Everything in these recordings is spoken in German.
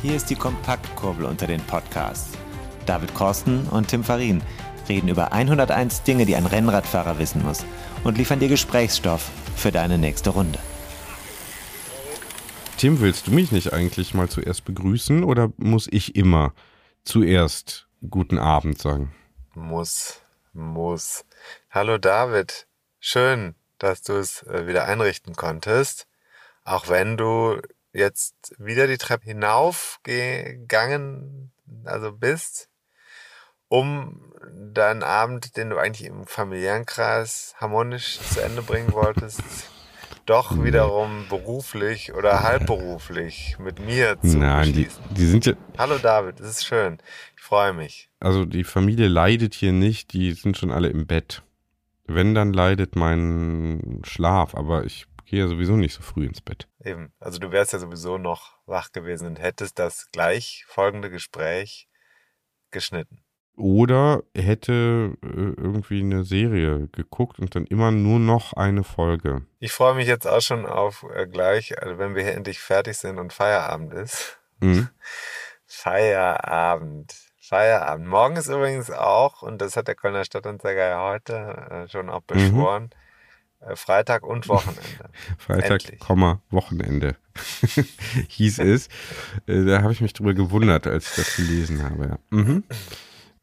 Hier ist die Kompaktkurbel unter den Podcasts. David Korsten und Tim Farin reden über 101 Dinge, die ein Rennradfahrer wissen muss und liefern dir Gesprächsstoff für deine nächste Runde. Tim, willst du mich nicht eigentlich mal zuerst begrüßen oder muss ich immer zuerst guten Abend sagen? Muss, muss. Hallo David, schön, dass du es äh, wieder einrichten konntest, auch wenn du jetzt wieder die Treppe hinaufgegangen, also bist, um deinen Abend, den du eigentlich im familiären Kreis harmonisch zu Ende bringen wolltest, doch wiederum beruflich oder halbberuflich mit mir zu Nein, die, die sind ja, Hallo David, das ist schön. Ich freue mich. also die Familie leidet hier nicht, die sind schon alle im Bett. Wenn, dann leidet mein Schlaf, aber ich gehe ja sowieso nicht so früh ins Bett. Eben. Also du wärst ja sowieso noch wach gewesen und hättest das gleich folgende Gespräch geschnitten. Oder hätte äh, irgendwie eine Serie geguckt und dann immer nur noch eine Folge. Ich freue mich jetzt auch schon auf äh, gleich, also wenn wir hier endlich fertig sind und Feierabend ist. Mhm. Feierabend. Feierabend. Morgen ist übrigens auch, und das hat der Kölner Stadtanzeiger ja heute äh, schon auch beschworen, äh, Freitag und Wochenende. Freitag, Endlich. Komma, Wochenende hieß es. Äh, da habe ich mich drüber gewundert, als ich das gelesen habe. Ja, mhm.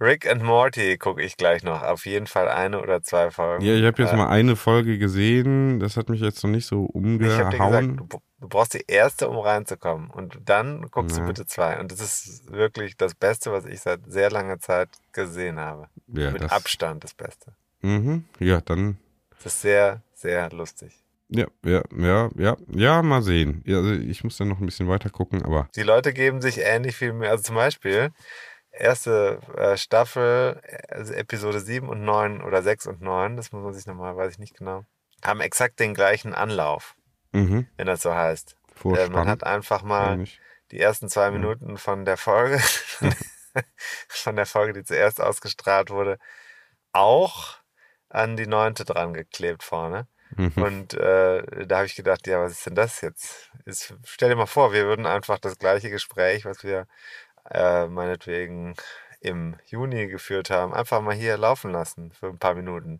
Rick and Morty gucke ich gleich noch. Auf jeden Fall eine oder zwei Folgen. ja ich habe jetzt Äh, mal eine Folge gesehen. Das hat mich jetzt noch nicht so Ich habe dir gesagt, umgehauen. du, du brauchst die erste, um reinzukommen. Und dann guckst Ja. du bitte zwei. Und das ist wirklich das Beste, was ich seit sehr langer Zeit gesehen habe. Ja, Mit das- Abstand das Beste. Mhm. Ja, dann Das ist sehr, sehr lustig. Ja, ja, ja, ja, ja, mal sehen. Ja, also ich muss dann noch ein bisschen weiter gucken, aber Die Leute geben sich ähnlich viel mehr. Also zum Beispiel, erste äh, Staffel, also Episode 7 und 9 oder 6 und 9, das muss man sich nochmal, weiß ich nicht genau, haben exakt den gleichen Anlauf, mhm, wenn das so heißt. Äh, man hat einfach mal eigentlich. die ersten zwei Minuten von der Folge, von der Folge, die zuerst ausgestrahlt wurde, auch an die neunte dran geklebt vorne. Mhm. Und äh, da habe ich gedacht, ja, was ist denn das jetzt? Ist, stell dir mal vor, wir würden einfach das gleiche Gespräch, was wir äh, meinetwegen im Juni geführt haben, einfach mal hier laufen lassen für ein paar Minuten.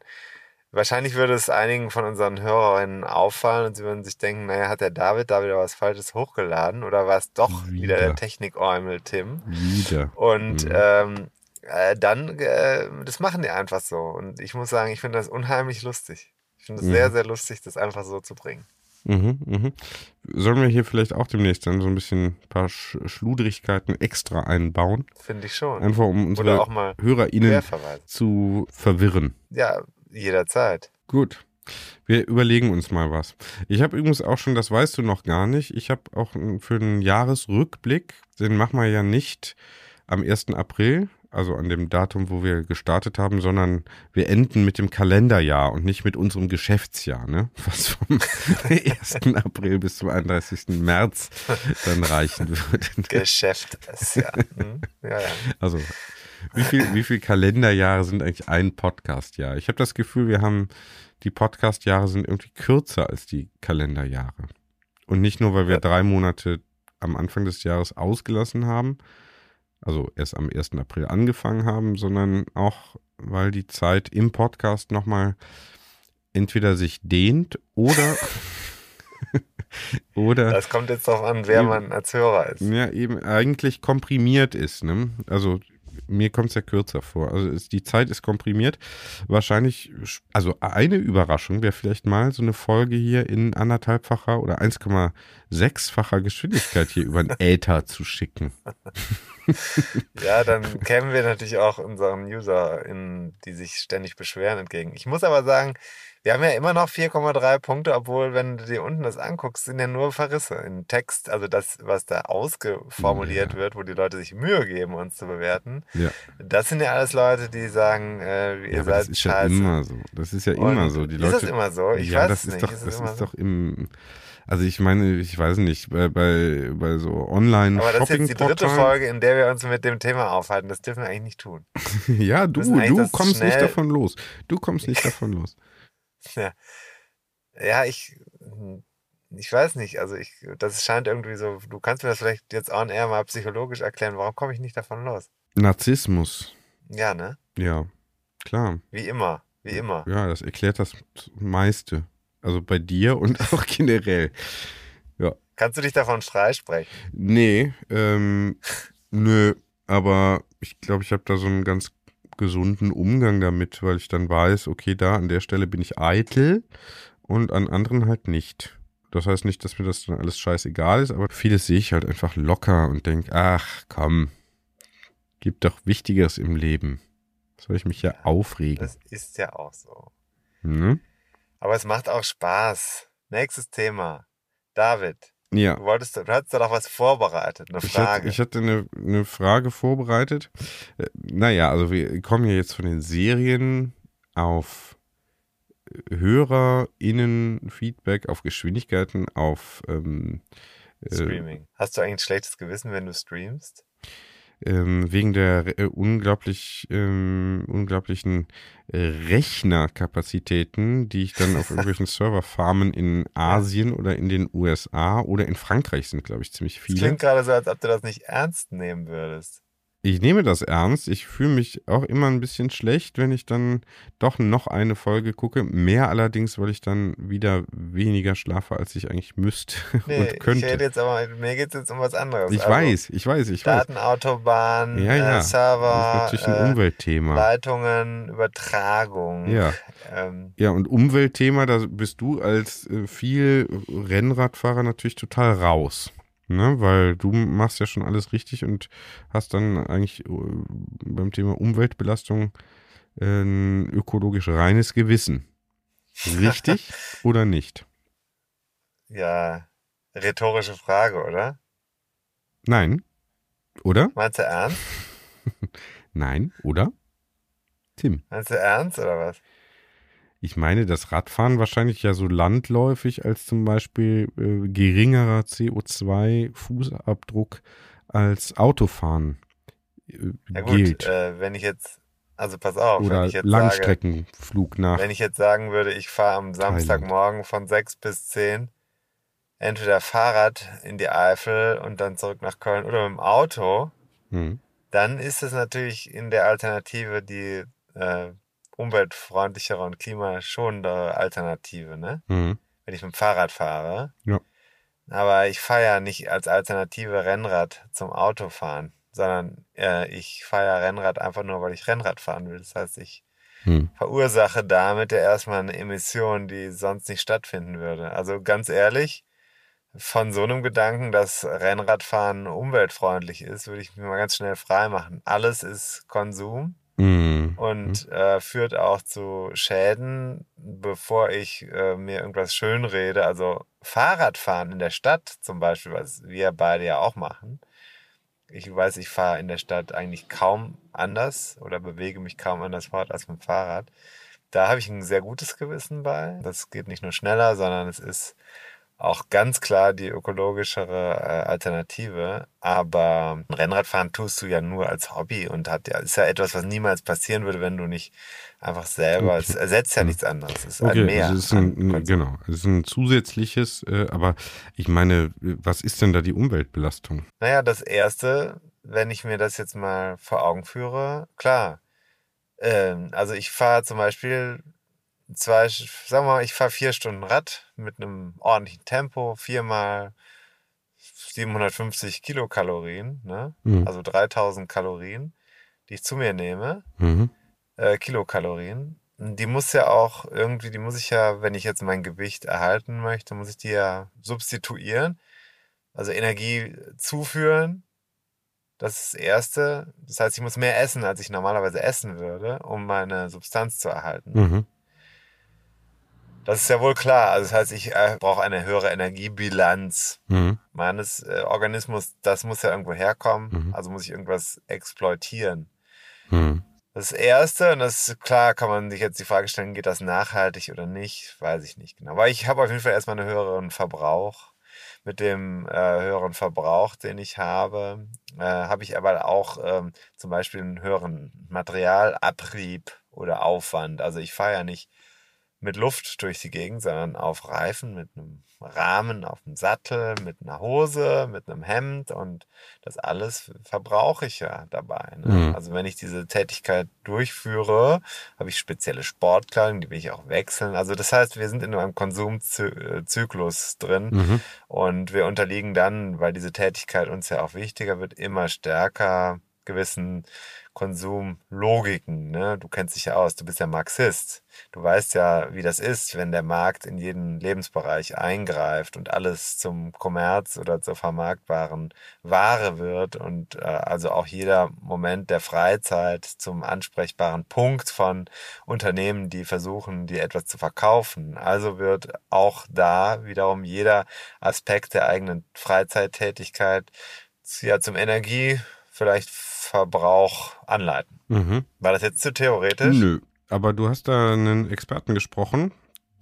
Wahrscheinlich würde es einigen von unseren Hörerinnen auffallen und sie würden sich denken, naja, hat der David da wieder was Falsches hochgeladen oder war es doch wieder, Wieder. der Technikäumel Tim? Wieder. Und Mhm. ähm, äh, dann, äh, das machen die einfach so. Und ich muss sagen, ich finde das unheimlich lustig. Ich finde es Mhm. sehr, sehr lustig, das einfach so zu bringen. Mhm, mhm. Sollen wir hier vielleicht auch demnächst dann so ein bisschen ein paar Sch Schludrigkeiten extra einbauen? Finde ich schon. Einfach um unsere auch mal HörerInnen zu verwirren. Ja, jederzeit. Gut. Wir überlegen uns mal was. Ich habe übrigens auch schon, das weißt du noch gar nicht, ich habe auch für einen Jahresrückblick, den machen wir ja nicht am 1. April, also an dem Datum, wo wir gestartet haben, sondern wir enden mit dem Kalenderjahr und nicht mit unserem Geschäftsjahr, ne? Was vom 1. April bis zum 31. März dann reichen würde. Geschäft ist ja. Hm? Ja, ja. Also, wie viel, wie viel Kalenderjahre sind eigentlich ein Podcastjahr? Ich habe das Gefühl, wir haben, die Podcastjahre sind irgendwie kürzer als die Kalenderjahre. Und nicht nur, weil wir drei Monate am Anfang des Jahres ausgelassen haben, also erst am 1. April angefangen haben, sondern auch, weil die Zeit im Podcast nochmal entweder sich dehnt oder, oder Das kommt jetzt darauf an, wer Ja. man als Hörer ist. ja, eben eigentlich komprimiert ist. Ne? Also mir kommt es ja kürzer vor. Also ist, die Zeit ist komprimiert. Wahrscheinlich, also eine Überraschung wäre vielleicht mal so eine Folge hier in anderthalbfacher oder 1,6-facher Geschwindigkeit hier über den Äther zu schicken. ja, dann kämen wir natürlich auch unseren UserInnen, die sich ständig beschweren, entgegen. Ich muss aber sagen, wir haben ja immer noch 4,3 Punkte, obwohl, wenn du dir unten das anguckst, sind ja nur Verrisse in Text. Also das, was da ausgeformuliert Ja. wird, wo die Leute sich Mühe geben, uns zu bewerten. Ja. Das sind ja alles Leute, die sagen, äh, ihr Ja, seid das ist ja scheiße. immer so. Das ist ja Und immer so. Die ist Leute, das immer so? Ich ja, weiß das ist nicht. doch, Ist das immer ist so? doch im, also ich meine, ich weiß nicht, bei, bei, bei so online Aber das ist jetzt die dritte. Folge, in der wir uns mit dem Thema aufhalten. Das dürfen wir eigentlich nicht tun. Ja, du, du kommst nicht davon los. Du kommst nicht davon los. Ja, ja ich, ich weiß nicht. Also ich, das scheint irgendwie so, du kannst mir das vielleicht jetzt on air mal psychologisch erklären. Warum komme ich nicht davon los? Narzissmus. Ja, ne? Ja, klar. Wie immer. Wie immer. Ja, das erklärt das meiste. Also bei dir und auch generell. Kannst du dich davon freisprechen? Nee, ähm, nö, aber ich glaube, ich habe da so einen ganz gesunden Umgang damit, weil ich dann weiß, okay, da an der Stelle bin ich eitel und an anderen halt nicht. Das heißt nicht, dass mir das dann alles scheißegal ist, aber vieles sehe ich halt einfach locker und denke, ach komm, gibt doch Wichtigeres im Leben. Soll ich mich ja aufregen? Das ist ja auch so. Ne? Aber es macht auch Spaß. Nächstes Thema. David, Ja. du wolltest, du hattest da doch was vorbereitet, eine Ich hatte, Frage. ich hatte eine, eine Frage vorbereitet. Äh, Naja, also wir kommen ja jetzt von den Serien auf HörerInnen-Feedback, auf Geschwindigkeiten, auf ähm, äh, Streaming. Hast du eigentlich ein schlechtes Gewissen, wenn du streamst? Ähm, wegen der äh, unglaublich ähm, unglaublichen äh, Rechnerkapazitäten, die ich dann auf irgendwelchen Serverfarmen in Asien oder in den USA oder in Frankreich sind, glaube ich, ziemlich viele. klingt gerade so, als ob du das nicht ernst nehmen würdest. Ich nehme das ernst. Ich fühle mich auch immer ein bisschen schlecht, wenn ich dann doch noch eine Folge gucke. Mehr allerdings, weil ich dann wieder weniger schlafe, als ich eigentlich müsste Nee, und ich könnte. jetzt aber, mir geht es jetzt um was anderes. Ich Also, weiß, ich weiß, ich weiß. Datenautobahn, Ja, ja. äh, Das ist Server, natürlich ein äh, Umweltthema. Leitungen, Übertragung. Ja. Ähm, Ja, und Umweltthema, da bist du als äh, viel Rennradfahrer natürlich total raus. Ne? Weil du machst ja schon alles richtig und hast dann eigentlich äh, beim Thema Umweltbelastung äh, ein ökologisch reines Gewissen. Richtig oder nicht? ja, rhetorische Frage, oder? Nein. Oder? Meinst du ernst? Nein. Oder? Tim. Meinst du ernst oder was? Ich meine, das Radfahren wahrscheinlich ja so landläufig als zum Beispiel äh, geringerer CO2-Fußabdruck als Autofahren äh, Ja gut, gilt. äh, wenn ich jetzt, also pass auf, wenn Oder ich jetzt sage, Langstreckenflug nach. wenn ich jetzt sagen würde, ich fahre am Samstagmorgen von 6 bis 10 entweder Fahrrad in die Eifel und dann zurück nach Köln oder mit dem Auto, Hm. dann ist es natürlich in der Alternative die äh, umweltfreundlichere und klimaschonendere Alternative, ne? Hm. Wenn ich mit dem Fahrrad fahre. Ja. Aber ich fahre ja nicht als Alternative Rennrad zum Autofahren, sondern äh, ich fahre ja Rennrad einfach nur, weil ich Rennrad fahren will. Das heißt, ich Hm. verursache damit ja erstmal eine Emission, die sonst nicht stattfinden würde. Also ganz ehrlich, von so einem Gedanken, dass Rennradfahren umweltfreundlich ist, würde ich mich mal ganz schnell frei machen. Alles ist Konsum Hm. und äh, führt auch zu Schäden, bevor ich äh, mir irgendwas schönrede. Also Fahrradfahren in der Stadt zum Beispiel, was wir beide ja auch machen. Ich weiß, ich fahre in der Stadt eigentlich kaum anders oder bewege mich kaum anders fort als mit dem Fahrrad. Da habe ich ein sehr gutes Gewissen bei. Das geht nicht nur schneller, sondern es ist auch ganz klar die ökologischere äh, Alternative. Aber Rennradfahren tust du ja nur als Hobby und hat ja, ist ja etwas, was niemals passieren würde, wenn du nicht einfach selber, es ersetzt ja nichts anderes. Es ist Okay, ein Mehr. also es ist ein, Konsum. genau, es ist ein zusätzliches, äh, aber ich meine, was ist denn da die Umweltbelastung? Naja, das erste, wenn ich mir das jetzt mal vor Augen führe, klar. Ähm, also ich fahre zum Beispiel zwei, sagen wir mal, ich fahre vier Stunden Rad mit einem ordentlichen Tempo, viermal 750 Kilokalorien, ne? Mhm. also 3000 Kalorien, die ich zu mir nehme, Mhm. äh, Kilokalorien. Die muss ja auch irgendwie, die muss ich ja, wenn ich jetzt mein Gewicht erhalten möchte, muss ich die ja substituieren, also Energie zuführen Das ist das Erste. Das heißt, ich muss mehr essen, als ich normalerweise essen würde, um meine Substanz zu erhalten. Mhm. Das ist ja wohl klar. Also das heißt, ich äh, brauche eine höhere Energiebilanz Mhm. meines äh, Organismus. Das muss ja irgendwo herkommen. Mhm. Also muss ich irgendwas exploitieren. Mhm. Das Erste, und das ist klar, kann man sich jetzt die Frage stellen, geht das nachhaltig oder nicht? Weiß ich nicht genau. Aber ich habe auf jeden Fall erstmal einen höheren Verbrauch. Mit dem äh, höheren Verbrauch, den ich habe, äh, habe ich aber auch ähm, zum Beispiel einen höheren Materialabrieb oder Aufwand. Also ich fahre ja nicht mit Luft durch die Gegend, sondern auf Reifen mit einem Rahmen auf dem Sattel, mit einer Hose, mit einem Hemd und das alles verbrauche ich ja dabei. Ne? Mhm. Also wenn ich diese Tätigkeit durchführe, habe ich spezielle Sportkleidung, die will ich auch wechseln. Also das heißt, wir sind in einem Konsumzyklus drin Mhm. und wir unterliegen dann, weil diese Tätigkeit uns ja auch wichtiger wird, immer stärker gewissen Konsumlogiken. Ne? Du kennst dich ja aus, du bist ja Marxist. Du weißt ja, wie das ist, wenn der Markt in jeden Lebensbereich eingreift und alles zum Kommerz oder zur vermarktbaren Ware wird und äh, also auch jeder Moment der Freizeit zum ansprechbaren Punkt von Unternehmen, die versuchen, dir etwas zu verkaufen. Also wird auch da wiederum jeder Aspekt der eigenen Freizeittätigkeit ja zum Energie vielleicht Verbrauch anleiten. Mhm. War das jetzt zu theoretisch? Nö. Aber du hast da einen Experten gesprochen,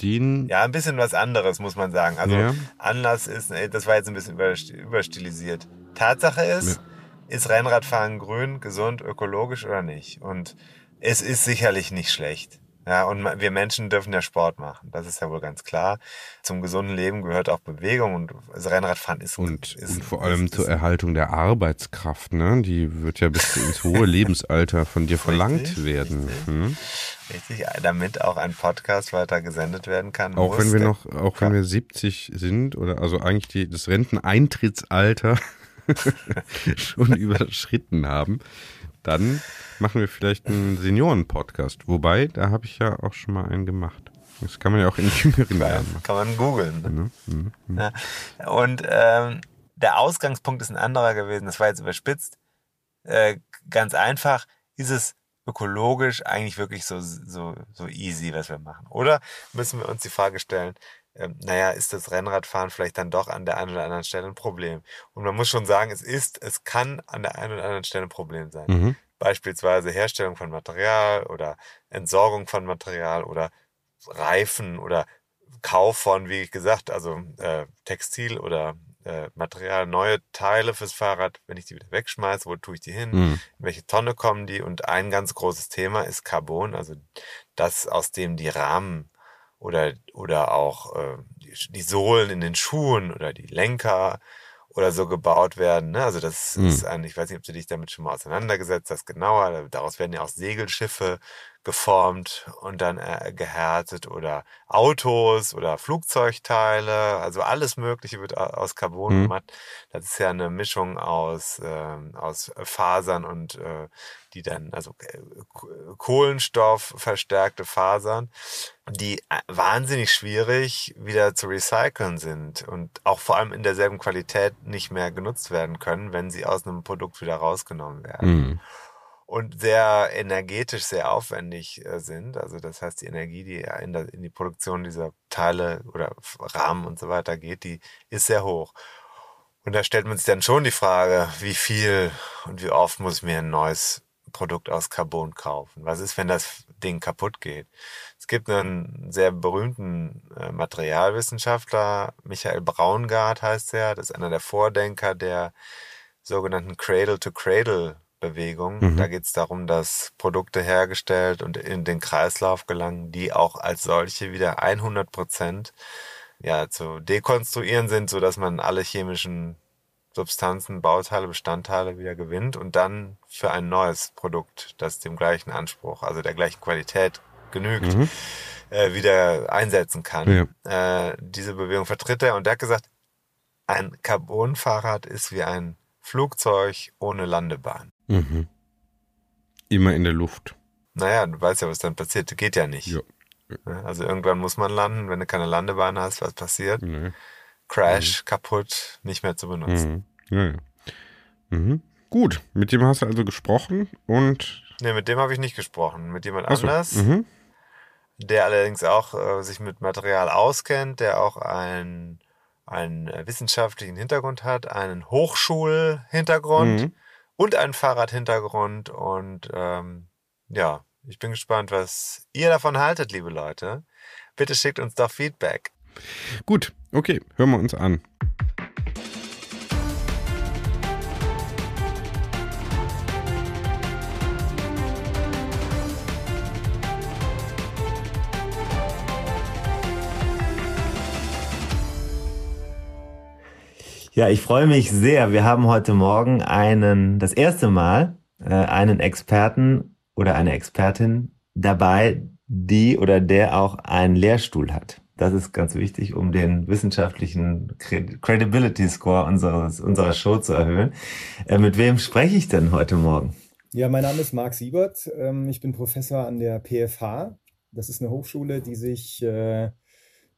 den. Ja, ein bisschen was anderes, muss man sagen. Also Ja. Anlass ist, äh, das war jetzt ein bisschen über- überstilisiert. Tatsache ist, ist Rennradfahren grün, gesund, ökologisch oder nicht? Und es ist sicherlich nicht schlecht. Ja, und wir Menschen dürfen ja Sport machen. Das ist ja wohl ganz klar. Zum gesunden Leben gehört auch Bewegung und das Rennradfahren ist Und, ist, und vor allem ist, zur ist, Erhaltung der Arbeitskraft, ne? Die wird ja bis ins hohe Lebensalter von dir verlangt Richtig, werden. richtig. Hm? richtig, damit auch ein Podcast weiter gesendet werden kann. Auch wenn wir noch, auch wenn wir 70 sind oder also eigentlich die, das Renteneintrittsalter schon überschritten haben, dann machen wir vielleicht einen Senioren-Podcast. Wobei, da habe ich ja auch schon mal einen gemacht. Das kann man ja auch in jüngeren Jahren machen. Kann man googeln. Ne? Mhm. Mhm. Ja. Und ähm, der Ausgangspunkt ist ein anderer gewesen, das war jetzt überspitzt. Äh, ganz einfach, ist es ökologisch eigentlich wirklich so, so, so easy, was wir machen? Oder müssen wir uns die Frage stellen, naja, ist das Rennradfahren vielleicht dann doch an der einen oder anderen Stelle ein Problem? Und man muss schon sagen, es ist, es kann an der einen oder anderen Stelle ein Problem sein. Mhm. Beispielsweise Herstellung von Material oder Entsorgung von Material oder Reifen oder Kauf von, wie gesagt, also äh, Textil oder äh, Material, neue Teile fürs Fahrrad, wenn ich die wieder wegschmeiße, wo tue ich die hin? Mhm. in welche Tonne kommen die? Und ein ganz großes Thema ist Carbon, also das, aus dem die Rahmen oder, oder auch äh, die, die Sohlen in den Schuhen oder die Lenker oder so gebaut werden. Ne? Also das Mhm. ist ein, ich weiß nicht, ob du dich damit schon mal auseinandergesetzt hast, genauer. Daraus werden ja auch Segelschiffe geformt und dann äh, gehärtet oder Autos oder Flugzeugteile, also alles Mögliche wird aus Carbon Mhm. gemacht. Das ist ja eine Mischung aus, ähm, aus Fasern und äh, die dann, also äh, Kohlenstoff verstärkte Fasern, die äh, wahnsinnig schwierig wieder zu recyceln sind und auch vor allem in derselben Qualität nicht mehr genutzt werden können, wenn sie aus einem Produkt wieder rausgenommen werden Mhm. Und sehr energetisch sehr aufwendig äh, sind. Also das heißt, die Energie, die in, der, in die Produktion dieser Teile oder Rahmen und so weiter geht, die ist sehr hoch. Und da stellt man sich dann schon die Frage, wie viel und wie oft muss ich mir ein neues Produkt aus Carbon kaufen? Was ist, wenn das Ding kaputt geht? Es gibt einen sehr berühmten äh, Materialwissenschaftler, Michael Braungart heißt er, das ist einer der Vordenker der sogenannten Cradle-to-Cradle-Bewegung. Mhm. Da geht es darum, dass Produkte hergestellt und in den Kreislauf gelangen, die auch als solche wieder 100 Prozent ja, zu dekonstruieren sind, so dass man alle chemischen Substanzen, Bauteile, Bestandteile wieder gewinnt und dann für ein neues Produkt, das dem gleichen Anspruch, also der gleichen Qualität genügt, Mhm. äh, wieder einsetzen kann. Ja. Äh, diese Bewegung vertritt er und er hat gesagt, ein Carbonfahrrad ist wie ein Flugzeug ohne Landebahn. Mhm. Immer in der Luft. Naja, du weißt ja, was dann passiert. Geht ja nicht. Ja. Ne? Also irgendwann muss man landen. Wenn du keine Landebahn hast, was passiert? Nee. Crash, kaputt, nicht mehr zu benutzen. Mhm. Ja, ja. Mhm. Gut, mit dem hast du also gesprochen und. Nee, mit dem habe ich nicht gesprochen. Mit jemand Achso, anders, mhm. der allerdings auch äh, sich mit Material auskennt, der auch ein, einen wissenschaftlichen Hintergrund hat, einen Hochschulhintergrund Mhm. Und einen Fahrradhintergrund. Und ähm, ja, ich bin gespannt, was ihr davon haltet, liebe Leute. Bitte schickt uns doch Feedback. Gut, okay, hören wir uns an. Ja, ich freue mich sehr. Wir haben heute Morgen einen, das erste Mal, äh, einen Experten oder eine Expertin dabei, die oder der auch einen Lehrstuhl hat. Das ist ganz wichtig, um den wissenschaftlichen Cred- Credibility Score unseres, unserer Show zu erhöhen. Äh, mit wem spreche ich denn heute Morgen? Ja, mein Name ist Marc Siebert. Ähm, Ich bin Professor an der PFH. Das ist eine Hochschule, die sich, äh,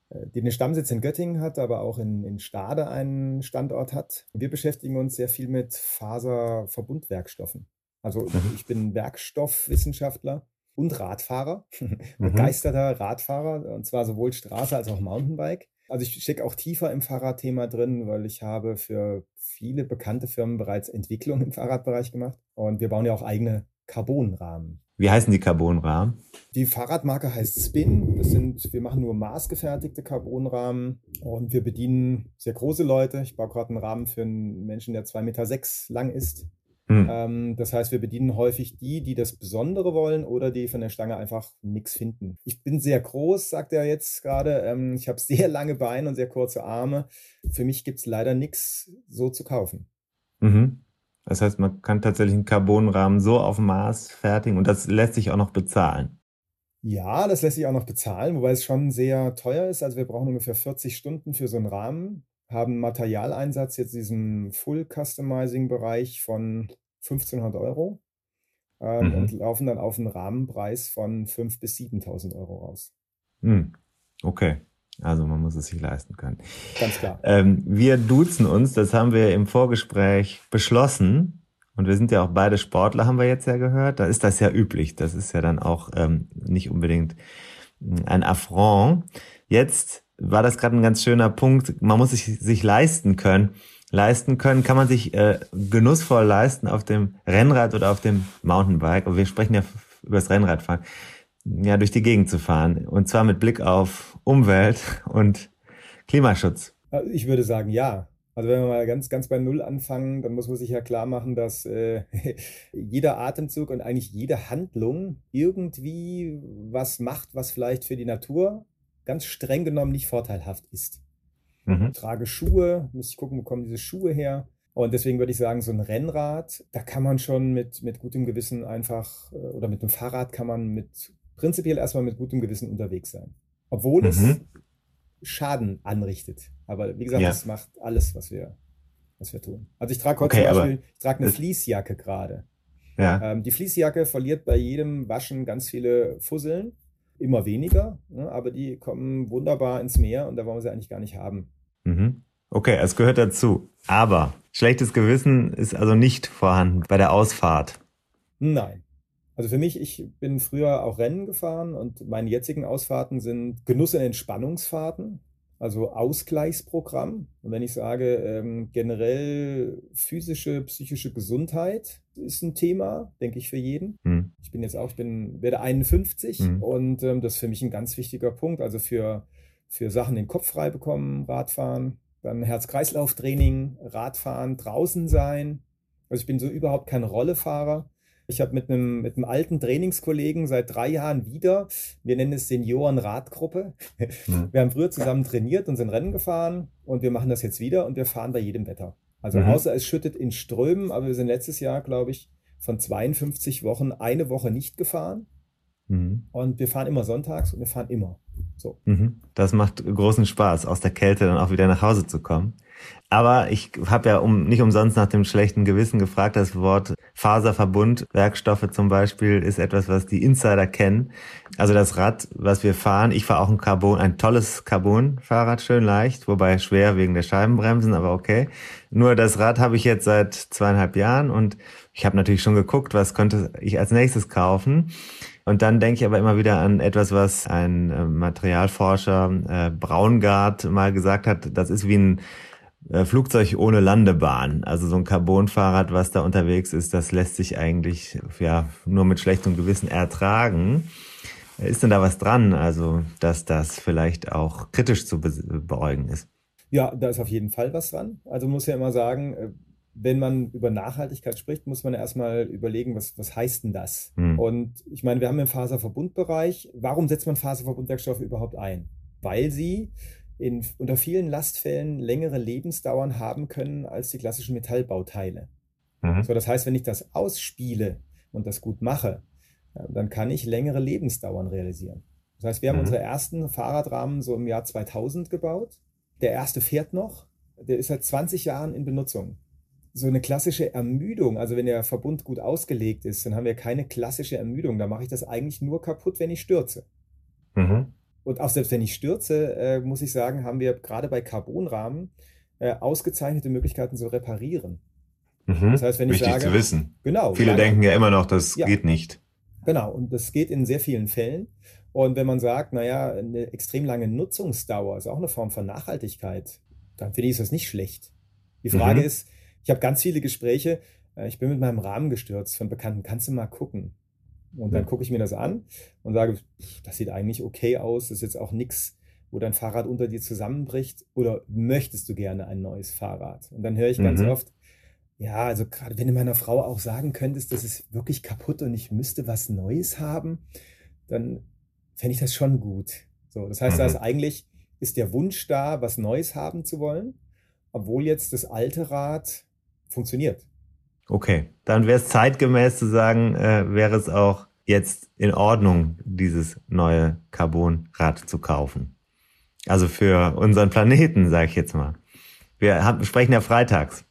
die den Stammsitz in Göttingen hat, aber auch in, in Stade einen Standort hat. Wir beschäftigen uns sehr viel mit Faserverbundwerkstoffen. Also ich bin Werkstoffwissenschaftler und Radfahrer, begeisterter Radfahrer, und zwar sowohl Straße als auch Mountainbike. Also ich stecke auch tiefer im Fahrradthema drin, weil ich habe für viele bekannte Firmen bereits Entwicklung im Fahrradbereich gemacht. Und wir bauen ja auch eigene Carbonrahmen. Wie heißen die Carbonrahmen? Die Fahrradmarke heißt Spin. Das sind, wir machen nur maßgefertigte Carbonrahmen und wir bedienen sehr große Leute. Ich baue gerade einen Rahmen für einen Menschen, der 2,6 Meter sechs lang ist. Hm. Ähm, das heißt, wir bedienen häufig die, die das Besondere wollen oder die von der Stange einfach nichts finden. Ich bin sehr groß, sagt er jetzt gerade. Ähm, ich habe sehr lange Beine und sehr kurze Arme. Für mich gibt es leider nichts so zu kaufen. Mhm. Das heißt, man kann tatsächlich einen Carbonrahmen so auf Maß fertigen und das lässt sich auch noch bezahlen. Ja, das lässt sich auch noch bezahlen, wobei es schon sehr teuer ist. Also wir brauchen ungefähr 40 Stunden für so einen Rahmen, haben Materialeinsatz jetzt in diesem Full-Customizing-Bereich von 1500 Euro ähm, Mhm. und laufen dann auf einen Rahmenpreis von 5.000 bis 7.000 Euro raus. Hm. Okay. Also man muss es sich leisten können. Ganz klar. Ähm, wir duzen uns, das haben wir im Vorgespräch beschlossen. Und wir sind ja auch beide Sportler, haben wir jetzt ja gehört. Da ist das ja üblich. Das ist ja dann auch ähm, nicht unbedingt mm, ein Affront. Jetzt war das gerade ein ganz schöner Punkt. Man muss sich, sich leisten können. Leisten können kann man sich äh, genussvoll leisten auf dem Rennrad oder auf dem Mountainbike. Aber wir sprechen ja über das Rennradfahren. Ja, durch die Gegend zu fahren. Und zwar mit Blick auf Umwelt und Klimaschutz. Also ich würde sagen, ja. Also wenn wir mal ganz, ganz bei Null anfangen, dann muss man sich ja klar machen, dass äh, jeder Atemzug und eigentlich jede Handlung irgendwie was macht, was vielleicht für die Natur ganz streng genommen nicht vorteilhaft ist. Mhm. Ich trage Schuhe, muss ich gucken, wo kommen diese Schuhe her. Und deswegen würde ich sagen, so ein Rennrad, da kann man schon mit, mit gutem Gewissen einfach, äh, oder mit einem Fahrrad kann man mit prinzipiell erstmal mit gutem Gewissen unterwegs sein. Obwohl es Mhm. Schaden anrichtet. Aber wie gesagt, Ja. das macht alles, was wir, was wir tun. Also ich trage heute Okay, zum Beispiel, ich trage eine es- Fließjacke gerade. Ja. Ähm, die Fließjacke verliert bei jedem Waschen ganz viele Fusseln, immer weniger, ne, aber die kommen wunderbar ins Meer und da wollen wir sie eigentlich gar nicht haben. Mhm. Okay, es gehört dazu. Aber schlechtes Gewissen ist also nicht vorhanden bei der Ausfahrt. Nein. Also für mich, ich bin früher auch Rennen gefahren und meine jetzigen Ausfahrten sind Genuss- und Entspannungsfahrten, also Ausgleichsprogramm. Und wenn ich sage, ähm, generell physische, psychische Gesundheit ist ein Thema, denke ich, für jeden. Hm. Ich bin jetzt auch, ich bin, werde 51 Mhm. und ähm, das ist für mich ein ganz wichtiger Punkt. Also für, für Sachen den Kopf frei bekommen, Radfahren, dann Herz-Kreislauf-Training, Radfahren, draußen sein. Also ich bin so überhaupt kein Rollefahrer. Ich habe mit einem, mit einem alten Trainingskollegen seit drei Jahren wieder, wir nennen es Senioren-Radgruppe. Mhm. Wir haben früher zusammen trainiert und sind Rennen gefahren und wir machen das jetzt wieder und wir fahren bei jedem Wetter. Also Mhm. außer es schüttet in Strömen, aber wir sind letztes Jahr, glaube ich, von 52 Wochen eine Woche nicht gefahren Mhm. und wir fahren immer sonntags und wir fahren immer. So. Mhm. Das macht großen Spaß, aus der Kälte dann auch wieder nach Hause zu kommen. Aber ich habe ja um, nicht umsonst nach dem schlechten Gewissen gefragt. Das Wort Faserverbundwerkstoffe zum Beispiel ist etwas, was die Insider kennen. Also das Rad, was wir fahren, ich fahre auch ein Carbon, ein tolles Carbon-Fahrrad, schön leicht, wobei schwer wegen der Scheibenbremsen, aber okay. Nur das Rad habe ich jetzt seit zweieinhalb Jahren und ich habe natürlich schon geguckt, was könnte ich als nächstes kaufen. Und dann denke ich aber immer wieder an etwas, was ein äh, Materialforscher äh, Braungart mal gesagt hat. Das ist wie ein Flugzeug ohne Landebahn. Also so ein Carbonfahrrad, was da unterwegs ist, das lässt sich eigentlich ja nur mit schlechtem Gewissen ertragen. Ist denn da was dran, also dass das vielleicht auch kritisch zu be beäugen ist? Ja, da ist auf jeden Fall was dran. Also muss ja immer sagen, äh, wenn man über Nachhaltigkeit spricht, muss man erstmal überlegen, was, was heißt denn das? Hm. Und ich meine, wir haben im Faserverbundbereich, warum setzt man Faserverbundwerkstoffe überhaupt ein? Weil sie in, unter vielen Lastfällen längere Lebensdauern haben können als die klassischen Metallbauteile. Mhm. So, das heißt, wenn ich das ausspiele und das gut mache, dann kann ich längere Lebensdauern realisieren. Das heißt, wir haben mhm. unsere ersten Fahrradrahmen so im Jahr 2000 gebaut. Der erste fährt noch. Der ist seit 20 Jahren in Benutzung. So eine klassische Ermüdung, also wenn der Verbund gut ausgelegt ist, dann haben wir keine klassische Ermüdung. Da mache ich das eigentlich nur kaputt, wenn ich stürze. Mhm. Und auch selbst wenn ich stürze, äh, muss ich sagen, haben wir gerade bei Carbonrahmen äh, ausgezeichnete Möglichkeiten zu reparieren. Mhm. Das heißt, wenn Wichtig ich sage, zu wissen. Genau. Viele denken ja immer noch, das ja. geht nicht. Genau, und das geht in sehr vielen Fällen. Und wenn man sagt, naja, eine extrem lange Nutzungsdauer ist auch eine Form von Nachhaltigkeit, dann finde ich das nicht schlecht. Die Frage mhm. ist, ich habe ganz viele Gespräche, äh, ich bin mit meinem Rahmen gestürzt von Bekannten, kannst du mal gucken? Und dann gucke ich mir das an und sage, das sieht eigentlich okay aus, das ist jetzt auch nichts, wo dein Fahrrad unter dir zusammenbricht oder möchtest du gerne ein neues Fahrrad? Und dann höre ich ganz mhm. oft, ja, also gerade wenn du meiner Frau auch sagen könntest, das ist wirklich kaputt und ich müsste was Neues haben, dann fände ich das schon gut. So, das heißt, mhm. da ist eigentlich, ist der Wunsch da, was Neues haben zu wollen, obwohl jetzt das alte Rad funktioniert. Okay, dann wäre es zeitgemäß zu sagen, äh, wäre es auch jetzt in Ordnung, dieses neue Carbonrad zu kaufen. Also für unseren Planeten, sage ich jetzt mal. Wir haben, sprechen ja freitags.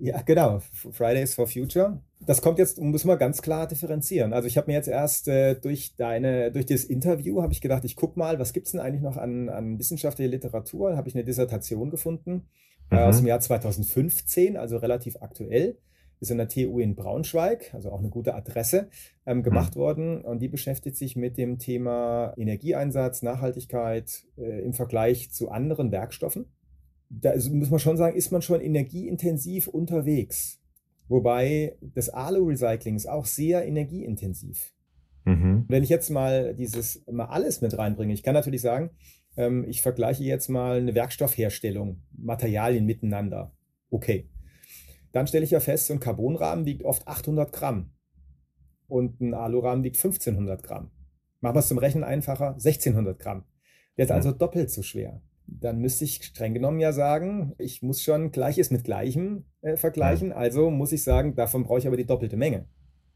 Ja, genau. Fridays for Future. Das kommt jetzt, muss man ganz klar differenzieren. Also ich habe mir jetzt erst äh, durch deine, durch das Interview habe ich gedacht, ich gucke mal, was gibt es denn eigentlich noch an, an wissenschaftlicher Literatur? Habe ich eine Dissertation gefunden äh, mhm. aus dem Jahr 2015, also relativ aktuell ist an der TU in Braunschweig, also auch eine gute Adresse, ähm, gemacht mhm. worden. Und die beschäftigt sich mit dem Thema Energieeinsatz, Nachhaltigkeit äh, im Vergleich zu anderen Werkstoffen. Da ist, muss man schon sagen, ist man schon energieintensiv unterwegs. Wobei das Alu-Recycling ist auch sehr energieintensiv. Mhm. Wenn ich jetzt mal dieses mal alles mit reinbringe, ich kann natürlich sagen, ähm, ich vergleiche jetzt mal eine Werkstoffherstellung, Materialien miteinander. Okay, dann stelle ich ja fest, so ein Carbonrahmen wiegt oft 800 Gramm und ein Alurahmen wiegt 1500 Gramm. Machen wir es zum Rechnen einfacher, 1600 Gramm. Der ist also doppelt so schwer. Dann müsste ich streng genommen ja sagen, ich muss schon Gleiches mit Gleichem äh, vergleichen. Ja. Also muss ich sagen, davon brauche ich aber die doppelte Menge.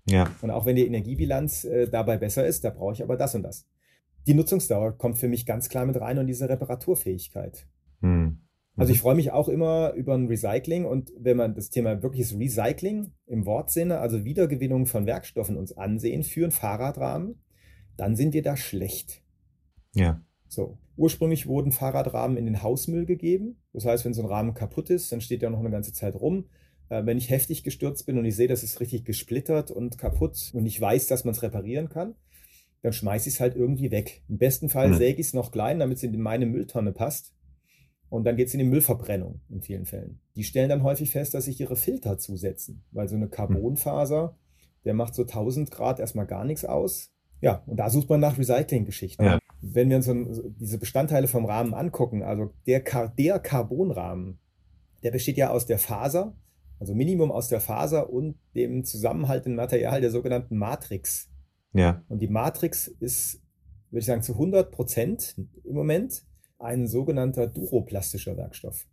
Ja. Und auch wenn die Energiebilanz äh, dabei besser ist, da brauche ich aber das und das. Die Nutzungsdauer kommt für mich ganz klar mit rein und diese Reparaturfähigkeit. Also ich mhm. freue mich auch immer über ein Recycling und wenn man das Thema wirkliches Recycling im Wortsinne, also Wiedergewinnung von Werkstoffen uns ansehen für einen Fahrradrahmen, dann sind wir da schlecht. Ja. So. Ursprünglich wurden Fahrradrahmen in den Hausmüll gegeben. Das heißt, wenn so ein Rahmen kaputt ist, dann steht der noch eine ganze Zeit rum. Äh, wenn ich heftig gestürzt bin und ich sehe, das ist richtig gesplittert und kaputt und ich weiß, dass man es reparieren kann, dann schmeiße ich es halt irgendwie weg. Im besten Fall hm. säge ich es noch klein, damit es in meine Mülltonne passt. Und dann geht es in die Müllverbrennung in vielen Fällen. Die stellen dann häufig fest, dass sich ihre Filter zusetzen, weil so eine Carbonfaser, der macht so 1000 Grad erstmal gar nichts aus. Ja, und da sucht man nach Recycling-Geschichten. Ja. Wenn wir uns so diese Bestandteile vom Rahmen angucken, also der, Car der Carbonrahmen, der besteht ja aus der Faser, also Minimum aus der Faser und dem zusammenhaltenden Material der sogenannten Matrix. Ja. Und die Matrix ist, würde ich sagen, zu 100 Prozent im Moment ein sogenannter duroplastischer Werkstoff.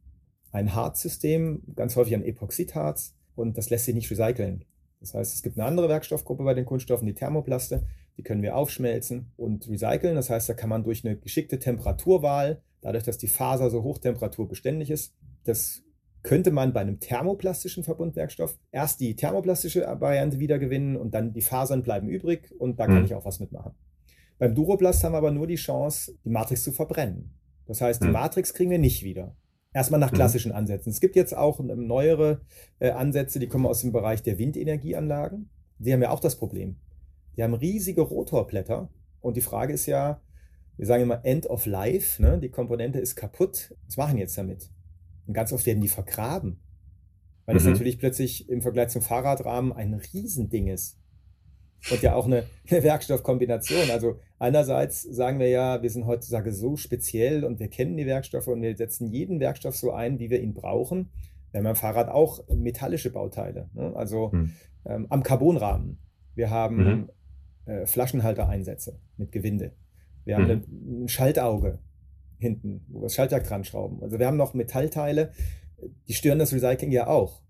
Ein Harzsystem, ganz häufig ein Epoxidharz, und das lässt sich nicht recyceln. Das heißt, es gibt eine andere Werkstoffgruppe bei den Kunststoffen, die Thermoplaste, die können wir aufschmelzen und recyceln. Das heißt, da kann man durch eine geschickte Temperaturwahl, dadurch, dass die Faser so hochtemperaturbeständig ist, das könnte man bei einem thermoplastischen Verbundwerkstoff erst die thermoplastische Variante wiedergewinnen und dann die Fasern bleiben übrig und da kann mhm. ich auch was mitmachen. Beim Duroplast haben wir aber nur die Chance, die Matrix zu verbrennen. Das heißt, die mhm. Matrix kriegen wir nicht wieder. Erstmal nach mhm. klassischen. Ansätzen. Es gibt jetzt auch neuere äh, Ansätze, die kommen aus dem Bereich der Windenergieanlagen. Die haben ja auch das Problem. Die haben riesige Rotorblätter und die Frage ist ja, wir sagen immer End of Life, ne? die Komponente ist kaputt. Was machen jetzt damit? Und ganz oft werden die vergraben. Weil das mhm. natürlich plötzlich im Vergleich zum Fahrradrahmen ein Riesending ist. Und ja auch eine, eine Werkstoffkombination. Also einerseits sagen wir ja, wir sind heutzutage so speziell und wir kennen die Werkstoffe und wir setzen jeden Werkstoff so ein, wie wir ihn brauchen. Wir haben am Fahrrad auch metallische Bauteile. Ne? Also mhm. ähm, am Carbonrahmen. Wir haben mhm. äh, Flaschenhaltereinsätze mit Gewinde. Wir haben mhm. ein Schaltauge hinten, wo wir das Schaltwerk dran schrauben. Also wir haben noch Metallteile, die stören das Recycling ja auch.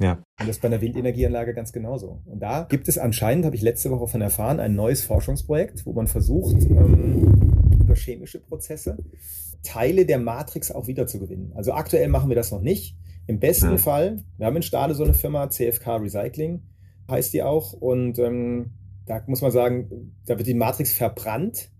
Ja. Und das ist bei einer Windenergieanlage ganz genauso. Und da gibt es anscheinend, habe ich letzte Woche von erfahren, ein neues Forschungsprojekt, wo man versucht, ähm, über chemische Prozesse Teile der Matrix auch wiederzugewinnen. Also aktuell machen wir das noch nicht. Im besten ja. Fall, wir haben in Stade so eine Firma, CFK Recycling heißt die auch. Und ähm, da muss man sagen, da wird die Matrix verbrannt.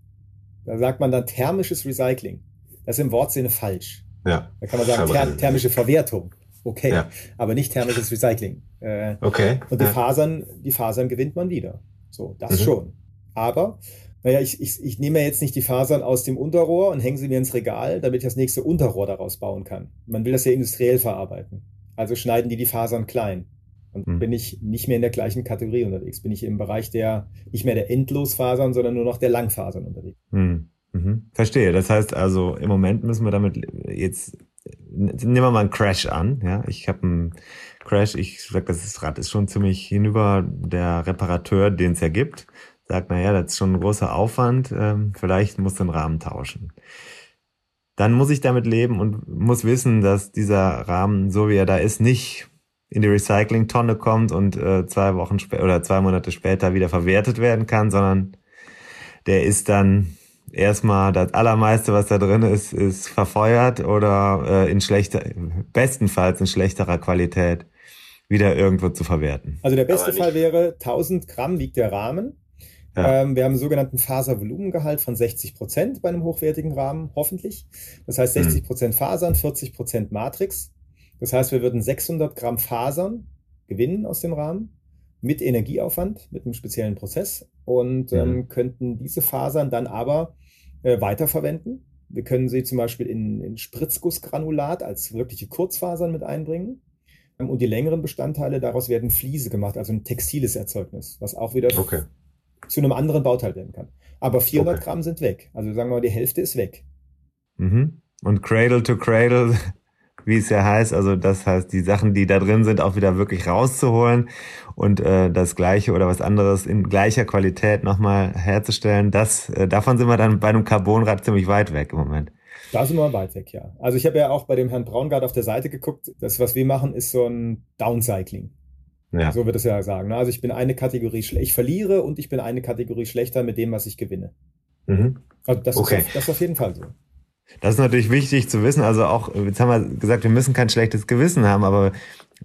Da sagt man dann thermisches Recycling. Das ist im Wortsinne falsch. Ja. Da kann man sagen, ther thermische Verwertung. Okay. Ja. Aber nicht thermisches Recycling. Äh, okay. Und die ja. Fasern, die Fasern gewinnt man wieder. So, das mhm. schon. Aber, naja, ich, ich, ich nehme jetzt nicht die Fasern aus dem Unterrohr und hänge sie mir ins Regal, damit ich das nächste Unterrohr daraus bauen kann. Man will das ja industriell verarbeiten. Also schneiden die die Fasern klein. Und mhm. bin ich nicht mehr in der gleichen Kategorie unterwegs. Bin ich im Bereich der, nicht mehr der Endlosfasern, sondern nur noch der Langfasern unterwegs. Mhm. Mhm. Verstehe. Das heißt also, im Moment müssen wir damit jetzt, nehmen wir mal einen Crash an. Ja, ich habe einen Crash, ich sag, das Rad ist schon ziemlich hinüber. Der Reparateur, den es ja gibt, sagt, naja, das ist schon ein großer Aufwand, ähm, vielleicht muss den Rahmen tauschen. Dann muss ich damit leben und muss wissen, dass dieser Rahmen, so wie er da ist, nicht in die Recyclingtonne kommt und äh, zwei Wochen oder zwei Monate später wieder verwertet werden kann, sondern der ist dann erstmal das allermeiste, was da drin ist, ist verfeuert oder äh, in schlechter, bestenfalls in schlechterer Qualität wieder irgendwo zu verwerten. Also der beste Fall wäre 1000 Gramm wiegt der Rahmen. Ja. Ähm, wir haben einen sogenannten Faservolumengehalt von 60 Prozent bei einem hochwertigen Rahmen, hoffentlich. Das heißt 60 Prozent Fasern, 40 Prozent Matrix. Das heißt, wir würden 600 Gramm Fasern gewinnen aus dem Rahmen mit Energieaufwand, mit einem speziellen Prozess und ähm, könnten diese Fasern dann aber äh, weiterverwenden. Wir können sie zum Beispiel in, in Spritzgussgranulat als wirkliche Kurzfasern mit einbringen. Ähm, und die längeren Bestandteile, daraus werden Fliese gemacht, also ein textiles Erzeugnis, was auch wieder okay. zu einem anderen Bauteil werden kann. Aber 400 okay. Gramm sind weg. Also sagen wir mal, die Hälfte ist weg. Mhm. Und Cradle to Cradle wie es ja heißt. Also das heißt, die Sachen, die da drin sind, auch wieder wirklich rauszuholen und äh, das Gleiche oder was anderes in gleicher Qualität nochmal herzustellen. Das, äh, davon sind wir dann bei einem Carbonrad ziemlich weit weg im Moment. Da sind wir weit weg, ja. Also ich habe ja auch bei dem Herrn Braungart auf der Seite geguckt. Das, was wir machen, ist so ein Downcycling. Ja. So wird es ja sagen. Ne? Also ich bin eine Kategorie schlecht, ich verliere und ich bin eine Kategorie schlechter mit dem, was ich gewinne. Mhm. Also das, okay. ist auf, das ist auf jeden Fall so. Das ist natürlich wichtig zu wissen. Also auch, jetzt haben wir gesagt, wir müssen kein schlechtes Gewissen haben, aber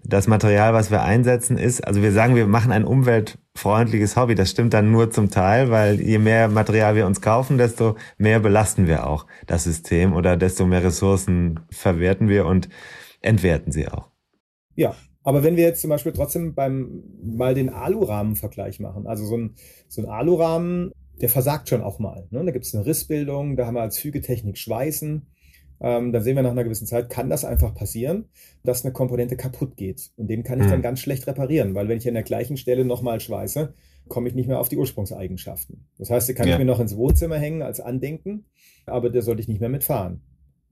das Material, was wir einsetzen, ist, also wir sagen, wir machen ein umweltfreundliches Hobby. Das stimmt dann nur zum Teil, weil je mehr Material wir uns kaufen, desto mehr belasten wir auch das System oder desto mehr Ressourcen verwerten wir und entwerten sie auch. Ja, aber wenn wir jetzt zum Beispiel trotzdem beim mal den Alurahmen-Vergleich machen, also so ein, so ein Alurahmen der versagt schon auch mal. Ne? Da gibt es eine Rissbildung, da haben wir als Fügetechnik Schweißen. Ähm, dann sehen wir nach einer gewissen Zeit, kann das einfach passieren, dass eine Komponente kaputt geht. Und den kann ich dann ganz schlecht reparieren, weil wenn ich an der gleichen Stelle nochmal schweiße, komme ich nicht mehr auf die Ursprungseigenschaften. Das heißt, den kann ja. ich mir noch ins Wohnzimmer hängen als Andenken, aber der sollte ich nicht mehr mitfahren.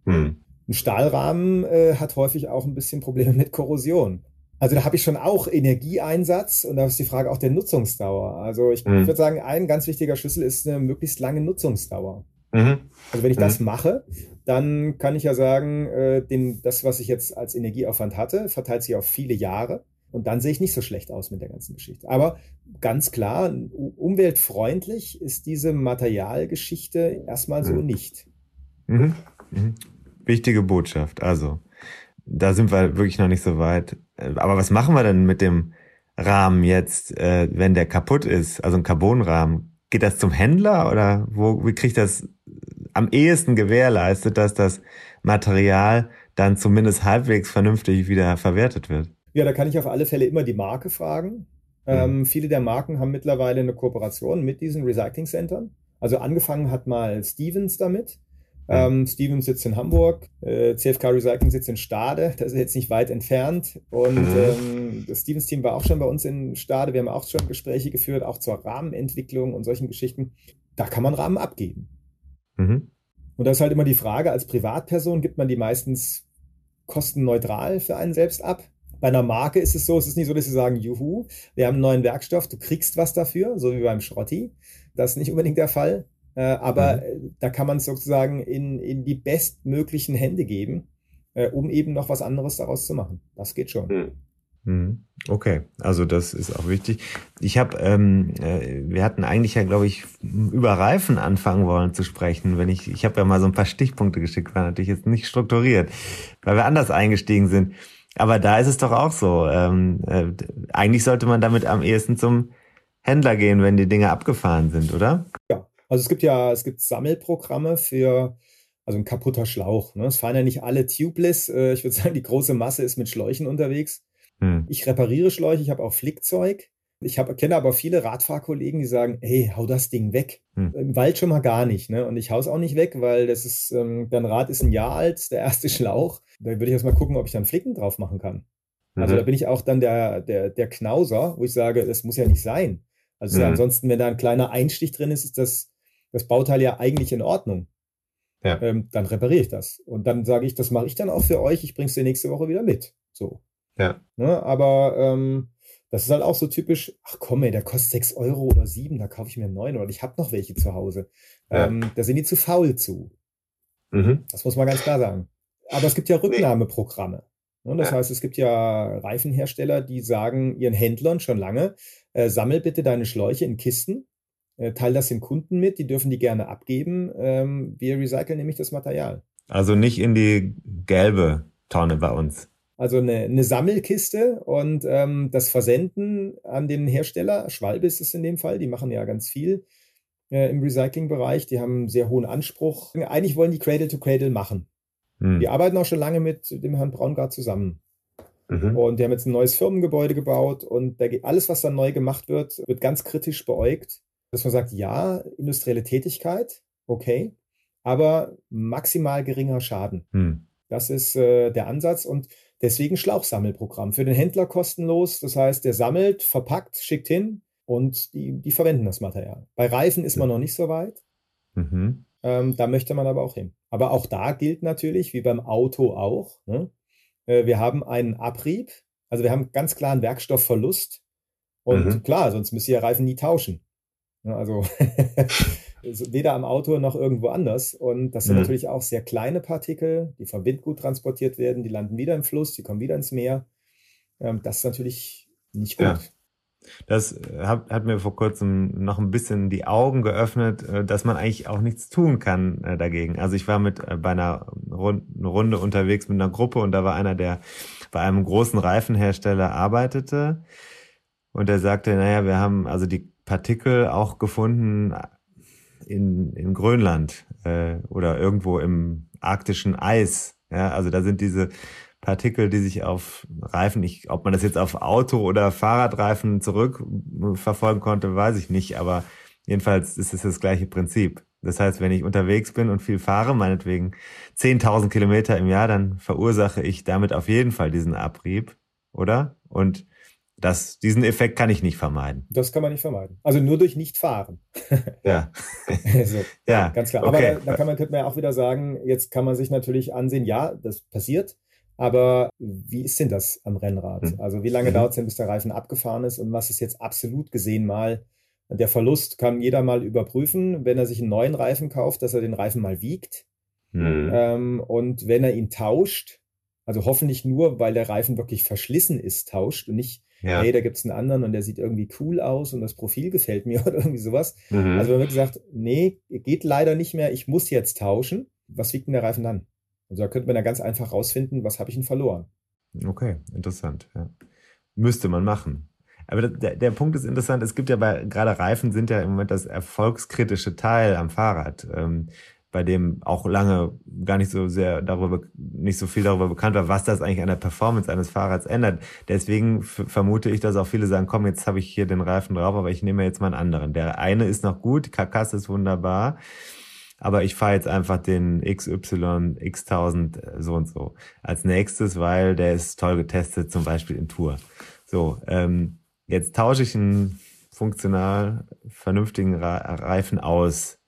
Mhm. Ein Stahlrahmen äh, hat häufig auch ein bisschen Probleme mit Korrosion. Also da habe ich schon auch Energieeinsatz und da ist die Frage auch der Nutzungsdauer. Also ich, mhm. würde sagen, ein ganz wichtiger Schlüssel ist eine möglichst lange Nutzungsdauer. Mhm. Also wenn ich mhm. das mache, dann kann ich ja sagen, äh, den, das, was ich jetzt als Energieaufwand hatte, verteilt sich auf viele Jahre. Und dann sehe ich nicht so schlecht aus mit der ganzen Geschichte. Aber ganz klar, umweltfreundlich ist diese Materialgeschichte erstmal so mhm. nicht. Mhm. Mhm. Wichtige Botschaft. Also da sind wir wirklich noch nicht so weit. Aber was machen wir denn mit dem Rahmen jetzt, äh, wenn der kaputt ist? Also ein Carbonrahmen. Geht das zum Händler oder wo, wie kriegt das am ehesten gewährleistet, dass das Material dann zumindest halbwegs vernünftig wieder verwertet wird? Ja, da kann ich auf alle Fälle immer die Marke fragen. Ähm, mhm. viele der Marken haben mittlerweile eine Kooperation mit diesen Recycling-Centern. Also angefangen hat mal Stevens damit. Ähm, Stevens sitzt in Hamburg, äh, CFK Recycling sitzt in Stade, das ist jetzt nicht weit entfernt. Und mhm. ähm, das Stevens-Team war auch schon bei uns in Stade. Wir haben auch schon Gespräche geführt, auch zur Rahmenentwicklung und solchen Geschichten. Da kann man Rahmen abgeben. Mhm. Und da ist halt immer die Frage, als Privatperson gibt man die meistens kostenneutral für einen selbst ab. Bei einer Marke ist es so, es ist nicht so, dass sie sagen, juhu, wir haben einen neuen Werkstoff, du kriegst was dafür, so wie beim Schrotti. Das ist nicht unbedingt der Fall. Äh, aber mhm. da kann man es sozusagen in, in die bestmöglichen Hände geben, äh, um eben noch was anderes daraus zu machen. Das geht schon. Mhm. mhm. Okay, also das ist auch wichtig. Ich habe, ähm, äh, wir hatten eigentlich ja, glaube ich, über Reifen anfangen wollen zu sprechen. Wenn ich, ich habe ja mal so ein paar Stichpunkte geschickt, war natürlich jetzt nicht strukturiert, weil wir anders eingestiegen sind. Aber da ist es doch auch so. Ähm, äh, eigentlich sollte man damit am ehesten zum Händler gehen, wenn die Dinge abgefahren sind, oder? Ja, also es gibt ja, es gibt Sammelprogramme für, also ein kaputter Schlauch. Ne? Es fahren ja nicht alle tubeless. Äh, ich würde sagen, die große Masse ist mit Schläuchen unterwegs. Hm. Ich repariere Schläuche, ich habe auch Flickzeug. Ich hab, kenne aber viele Radfahrkollegen, die sagen, hey, hau das Ding weg. Hm. Im Wald schon mal gar nicht. Ne? Und ich hau's auch nicht weg, weil das ist, ähm, dein Rad ist ein Jahr alt, der erste Schlauch. Da würde ich erst mal gucken, ob ich dann Flicken drauf machen kann. Also mhm. da bin ich auch dann der, der, der Knauser, wo ich sage, das muss ja nicht sein. Also mhm. ansonsten, wenn da ein kleiner Einstich drin ist, ist das, das Bauteil ja eigentlich in Ordnung. Ja. Ähm, dann repariere ich das. Und dann sage ich, das mache ich dann auch für euch, ich bringe es dir nächste Woche wieder mit. So. Ja. Ne, aber ähm, das ist halt auch so typisch, ach komm ey, der kostet sechs Euro oder sieben, da kaufe ich mir neuen oder ich habe noch welche zu Hause. Ja. Ähm, da sind die zu faul zu. Mhm. Das muss man ganz klar sagen. Aber es gibt ja Rücknahmeprogramme. Ne, das ja. heißt, es gibt ja Reifenhersteller, die sagen ihren Händlern schon lange, äh, sammel bitte deine Schläuche in Kisten, äh, teil das den Kunden mit, die dürfen die gerne abgeben. Ähm, wir recyceln nämlich das Material. Also nicht in die gelbe Tonne bei uns. Also eine, eine Sammelkiste und ähm, das Versenden an den Hersteller, Schwalbe ist es in dem Fall, die machen ja ganz viel äh, im Recycling-Bereich, die haben einen sehr hohen Anspruch. Eigentlich wollen die Cradle to Cradle machen. Mhm. Die arbeiten auch schon lange mit dem Herrn Braungart zusammen. Mhm. Und die haben jetzt ein neues Firmengebäude gebaut und da alles, was dann neu gemacht wird, wird ganz kritisch beäugt. Dass man sagt, ja, industrielle Tätigkeit, okay, aber maximal geringer Schaden. Mhm. Das ist äh, der Ansatz und deswegen Schlauchsammelprogramm. Für den Händler kostenlos. Das heißt, der sammelt, verpackt, schickt hin und die, die verwenden das Material. Bei Reifen ist man noch nicht so weit. Mhm. Ähm, da möchte man aber auch hin. Aber auch da gilt natürlich, wie beim Auto auch, ne? äh, wir haben einen Abrieb, also wir haben ganz klar einen Werkstoffverlust. Und mhm. klar, sonst müsst ihr Reifen nie tauschen. Ja, also weder am Auto noch irgendwo anders. Und das sind mhm. natürlich auch sehr kleine Partikel, die vom Wind gut transportiert werden, die landen wieder im Fluss, die kommen wieder ins Meer. Ähm, das ist natürlich nicht gut. Ja. Das äh, hat, hat mir vor kurzem noch ein bisschen die Augen geöffnet, äh, dass man eigentlich auch nichts tun kann äh, dagegen. Also ich war mit bei einer Runde unterwegs mit einer Gruppe und da war einer, der bei einem großen Reifenhersteller arbeitete und der sagte, naja, wir haben also die Partikel auch gefunden in, in Grönland äh, oder irgendwo im arktischen Eis. Ja, also da sind diese Partikel, die sich auf Reifen, ich, ob man das jetzt auf Auto- oder Fahrradreifen zurückverfolgen konnte, weiß ich nicht, aber jedenfalls ist es das gleiche Prinzip. Das heißt, wenn ich unterwegs bin und viel fahre, meinetwegen 10.000 Kilometer im Jahr, dann verursache ich damit auf jeden Fall diesen Abrieb, oder? Und das, diesen Effekt kann ich nicht vermeiden. Das kann man nicht vermeiden. Also nur durch Nicht-Fahren. ja. also, ja. Ganz klar. Aber okay. da, da, kann man, könnte man ja auch wieder sagen, jetzt kann man sich natürlich ansehen, ja, das passiert. Aber wie ist denn das am Rennrad? Hm. Also wie lange mhm. dauert es denn, bis der Reifen abgefahren ist? Und was ist jetzt absolut gesehen mal der Verlust? Kann jeder mal überprüfen, wenn er sich einen neuen Reifen kauft, dass er den Reifen mal wiegt. Mhm. Ähm, und wenn er ihn tauscht, also hoffentlich nur, weil der Reifen wirklich verschlissen ist, tauscht und nicht, ja. hey, da gibt es einen anderen und der sieht irgendwie cool aus und das Profil gefällt mir oder irgendwie sowas. Mhm. Also wenn man gesagt, nee, geht leider nicht mehr, ich muss jetzt tauschen, was wiegt denn der Reifen dann? Also da könnte man ja ganz einfach rausfinden, was habe ich denn verloren. Okay, interessant. Ja. Müsste man machen. Aber der, der Punkt ist interessant, es gibt ja bei, gerade Reifen sind ja im Moment das erfolgskritische Teil am Fahrrad, ähm, bei dem auch lange gar nicht so sehr darüber, nicht so viel darüber bekannt war, was das eigentlich an der Performance eines Fahrrads ändert. Deswegen vermute ich, dass auch viele sagen, komm, jetzt habe ich hier den Reifen drauf, aber ich nehme jetzt mal einen anderen. Der eine ist noch gut, Karkasse ist wunderbar, aber ich fahre jetzt einfach den XY X1000 äh, so und so als nächstes, weil der ist toll getestet, zum Beispiel in Tour. So, ähm, Jetzt tausche ich einen funktional vernünftigen Reifen aus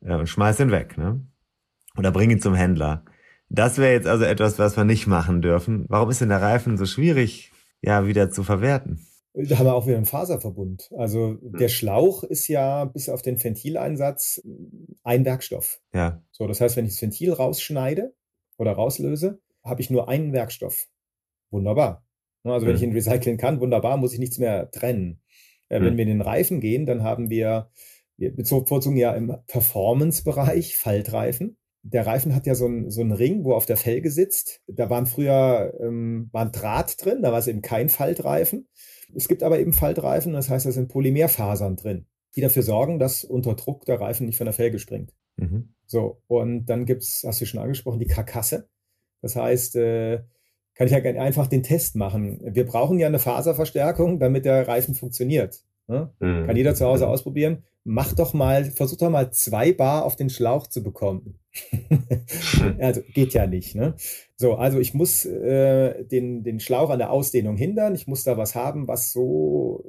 und schmeiß ihn weg, ne? Oder bring ihn zum Händler. Das wäre jetzt also etwas, was wir nicht machen dürfen. Warum ist denn der Reifen so schwierig, ja, wieder zu verwerten? Da haben wir auch wieder einen Faserverbund. Also der Schlauch ist ja bis auf den Ventileinsatz ein Werkstoff. Ja. So, das heißt, wenn ich das Ventil rausschneide oder rauslöse, habe ich nur einen Werkstoff. Wunderbar. Ne, also wenn ich ihn recyceln kann, wunderbar, muss ich nichts mehr trennen. Äh, wenn wir in den Reifen gehen, dann haben wir, wir bevorzugen ja im Performance-Bereich Faltreifen. Der Reifen hat ja so einen, so einen Ring, wo auf der Felge sitzt. Da waren früher ähm, war ein Draht drin, da war es eben kein Faltreifen. Es gibt aber eben Faltreifen, das heißt, da sind Polymerfasern drin, die dafür sorgen, dass unter Druck der Reifen nicht von der Felge springt. Mhm. So, und dann gibt's, hast du schon angesprochen, die Karkasse. Das heißt, äh, kann ich ja einfach den Test machen. Wir brauchen ja eine Faserverstärkung, damit der Reifen funktioniert. Ne? Mhm. Kann jeder zu Hause ausprobieren. Mach doch mal, versuch doch mal zwei Bar auf den Schlauch zu bekommen. also geht ja nicht. Ne? So, also ich muss äh, den, den Schlauch an der Ausdehnung hindern. Ich muss da was haben, was so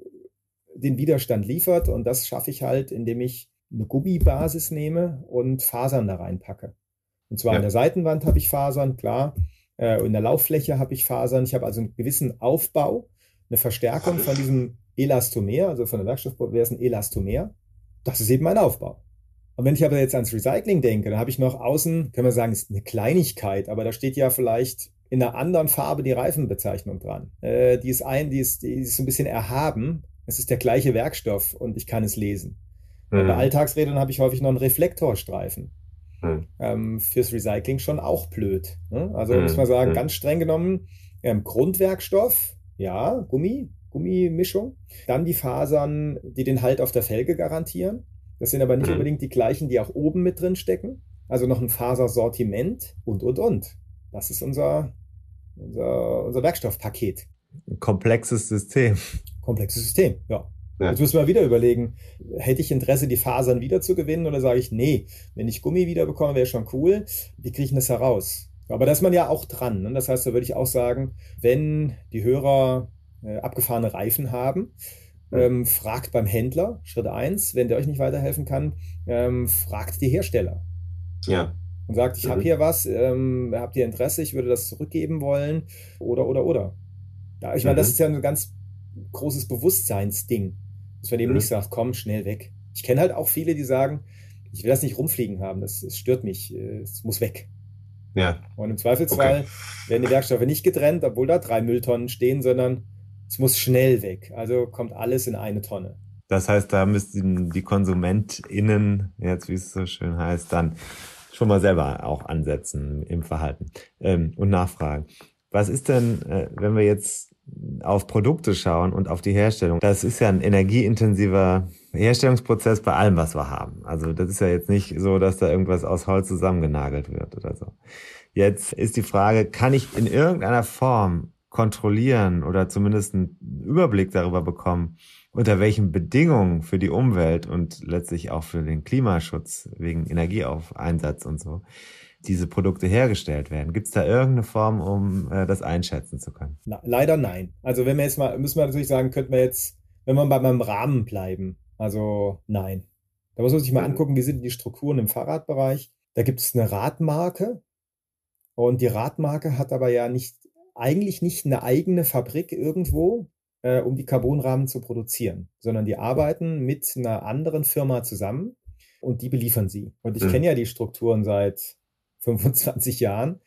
den Widerstand liefert. Und das schaffe ich halt, indem ich eine Gummibasis nehme und Fasern da reinpacke. Und zwar ja. an der Seitenwand habe ich Fasern, klar. Äh, in der Lauffläche habe ich Fasern. Ich habe also einen gewissen Aufbau, eine Verstärkung von diesem Elastomer, also von der Werkstoffbau wäre es ein Elastomer. Das ist eben mein Aufbau. Und wenn ich aber jetzt ans Recycling denke, dann habe ich noch außen, können wir sagen, ist eine Kleinigkeit, aber da steht ja vielleicht in einer anderen Farbe die Reifenbezeichnung dran. Äh, die ist ein, die ist, die ist so ein bisschen erhaben. Es ist der gleiche Werkstoff und ich kann es lesen. Mhm. Bei Alltagsrädern habe ich häufig noch einen Reflektorstreifen mhm. ähm, fürs Recycling schon auch blöd. Ne? Also mhm. muss man sagen, hm. ganz streng genommen, ähm, Grundwerkstoff, ja, Gummi, Gummimischung. Dann die Fasern, die den Halt auf der Felge garantieren. Das sind aber nicht hm. unbedingt die gleichen, die auch oben mit drin stecken. Also noch ein Fasersortiment und, und, und. Das ist unser, unser, unser Werkstoffpaket. Ein komplexes System. Komplexes System, ja. Ja. Jetzt müssen wir wieder überlegen, hätte ich Interesse, die Fasern wieder zu gewinnen oder sage ich, nee, wenn ich Gummi wieder bekomme, wäre schon cool. Wie kriege ich das heraus? Aber da ist man ja auch dran. Ne? Das heißt, da würde ich auch sagen, wenn die Hörer äh, abgefahrene Reifen haben, ähm, fragt beim Händler, Schritt eins, wenn der euch nicht weiterhelfen kann, ähm, fragt die Hersteller. Ja. Und sagt, ich mhm. habe hier was, ähm, habt ihr Interesse, ich würde das zurückgeben wollen oder, oder, oder. Ja, ich mhm. meine, das ist ja ein ganz großes Bewusstseinsding. Dass man eben mhm. nicht sagt, komm, schnell weg. Ich kenne halt auch viele, die sagen, ich will das nicht rumfliegen haben, das, das stört mich, äh, es muss weg. Ja. Und im Zweifelsfall okay. werden die Werkstoffe nicht getrennt, obwohl da drei Mülltonnen stehen, sondern es muss schnell weg. Also kommt alles in eine Tonne. Das heißt, da müssten die KonsumentInnen, jetzt wie es so schön heißt, dann schon mal selber auch ansetzen im Verhalten ähm, und nachfragen. Was ist denn, äh, wenn wir jetzt auf Produkte schauen und auf die Herstellung, das ist ja ein energieintensiver Herstellungsprozess bei allem, was wir haben. Also das ist ja jetzt nicht so, dass da irgendwas aus Holz zusammengenagelt wird oder so. Jetzt ist die Frage, kann ich in irgendeiner Form kontrollieren oder zumindest einen Überblick darüber bekommen, unter welchen Bedingungen für die Umwelt und letztlich auch für den Klimaschutz wegen Energieaufeinsatz und so diese Produkte hergestellt werden? Gibt es da irgendeine Form, um äh, das einschätzen zu können? Na, leider nein. Also wenn wir jetzt mal, müssen wir natürlich sagen, könnten wir jetzt, wenn wir bei meinem Rahmen bleiben, also nein. Da muss man sich mal angucken, wie sind die Strukturen im Fahrradbereich. Da gibt es eine Radmarke und die Radmarke hat aber ja nicht, eigentlich nicht eine eigene Fabrik irgendwo, äh, um die Carbonrahmen zu produzieren, sondern die arbeiten mit einer anderen Firma zusammen und die beliefern sie. Und ich mhm. kenne ja die Strukturen seit 25 Jahren.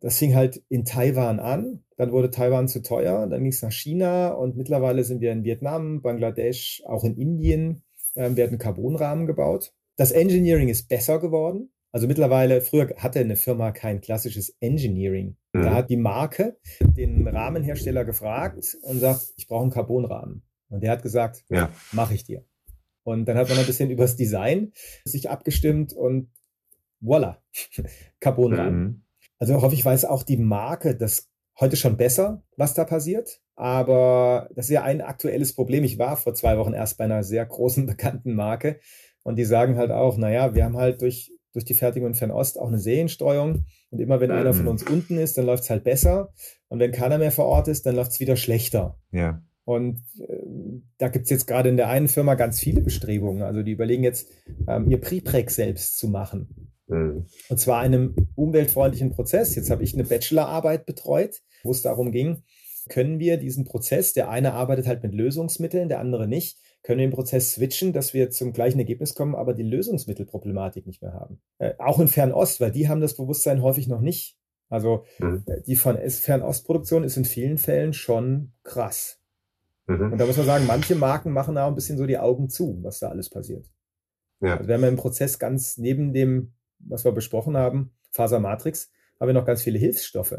Das fing halt in Taiwan an, dann wurde Taiwan zu teuer, dann ging es nach China und mittlerweile sind wir in Vietnam, Bangladesch, auch in Indien äh, werden Carbonrahmen gebaut. Das Engineering ist besser geworden, Also mittlerweile, früher hatte eine Firma kein klassisches Engineering. Mhm. Da hat die Marke den Rahmenhersteller gefragt und sagt, ich brauche einen Carbonrahmen. Und der hat gesagt, ja. mache ich dir. Und dann hat man ein bisschen übers Design sich abgestimmt und voila, Carbonrahmen. Mhm. Also hoffe ich, weiß auch die Marke das heute schon besser, was da passiert. Aber das ist ja ein aktuelles Problem. Ich war vor zwei Wochen erst bei einer sehr großen, bekannten Marke und die sagen halt auch, naja, wir haben halt durch durch die Fertigung in Fernost auch eine Seriensteuerung. Und immer wenn mhm. einer von mhm. uns unten ist, dann läuft es halt besser. Und wenn keiner mehr vor Ort ist, dann läuft es wieder schlechter. Ja. Und äh, da gibt es jetzt gerade in der einen Firma ganz viele Bestrebungen. Also die überlegen jetzt, ähm, ihr Prepreg selbst zu machen. Mhm. Und zwar einem umweltfreundlichen Prozess. Jetzt habe ich eine Bachelorarbeit betreut, wo es darum ging, können wir diesen Prozess, der eine arbeitet halt mit Lösungsmitteln, der andere nicht, können wir den Prozess switchen, dass wir zum gleichen Ergebnis kommen, aber die Lösungsmittelproblematik nicht mehr haben. Äh, auch in Fernost, weil die haben das Bewusstsein häufig noch nicht. Also mhm. Äh, die von Fernostproduktion ist in vielen Fällen schon krass. Mhm. Und da muss man sagen, manche Marken machen auch ein bisschen so die Augen zu, was da alles passiert. Ja. Also wir haben im Prozess ganz neben dem, was wir besprochen haben, Fasermatrix, haben wir noch ganz viele Hilfsstoffe.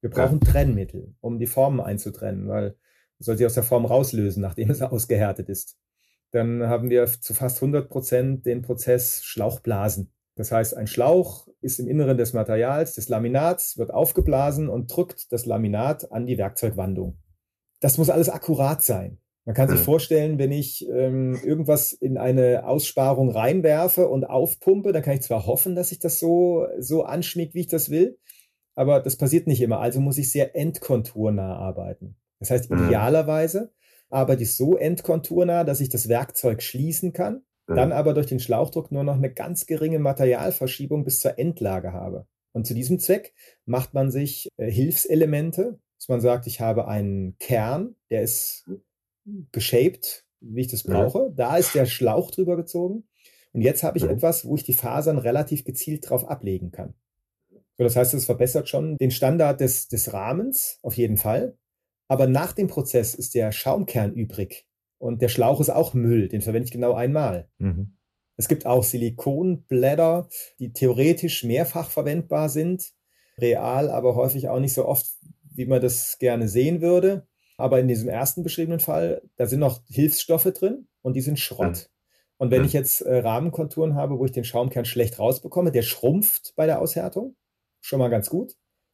Wir brauchen ja. Trennmittel, um die Formen einzutrennen, weil soll sie aus der Form rauslösen, nachdem es ausgehärtet ist. Dann haben wir zu fast 100 Prozent den Prozess Schlauchblasen. Das heißt, ein Schlauch ist im Inneren des Materials, des Laminats, wird aufgeblasen und drückt das Laminat an die Werkzeugwandung. Das muss alles akkurat sein. Man kann sich hm. vorstellen, wenn ich ähm, irgendwas in eine Aussparung reinwerfe und aufpumpe, dann kann ich zwar hoffen, dass sich das so, so anschmiegt, wie ich das will, aber das passiert nicht immer. Also muss ich sehr endkonturnah arbeiten. Das heißt, mhm. idealerweise arbeite ich so endkonturnah, dass ich das Werkzeug schließen kann, mhm. dann aber durch den Schlauchdruck nur noch eine ganz geringe Materialverschiebung bis zur Endlage habe. Und zu diesem Zweck macht man sich äh, Hilfselemente, dass man sagt, ich habe einen Kern, der ist geshaped, wie ich das brauche. Mhm. Da ist der Schlauch drüber gezogen. Und jetzt habe ich etwas, wo ich die Fasern relativ gezielt drauf ablegen kann. So, das heißt, es verbessert schon den Standard des, des Rahmens auf jeden Fall. Aber nach dem Prozess ist der Schaumkern übrig. Und der Schlauch ist auch Müll, den verwende ich genau einmal. Mhm. Es gibt auch Silikonblätter, die theoretisch mehrfach verwendbar sind, real aber häufig auch nicht so oft, wie man das gerne sehen würde. Aber in diesem ersten beschriebenen Fall, da sind noch Hilfsstoffe drin und die sind Schrott. Mhm. Und wenn ich jetzt äh, Rahmenkonturen habe, wo ich den Schaumkern schlecht rausbekomme, der schrumpft bei der Aushärtung, schon mal ganz gut.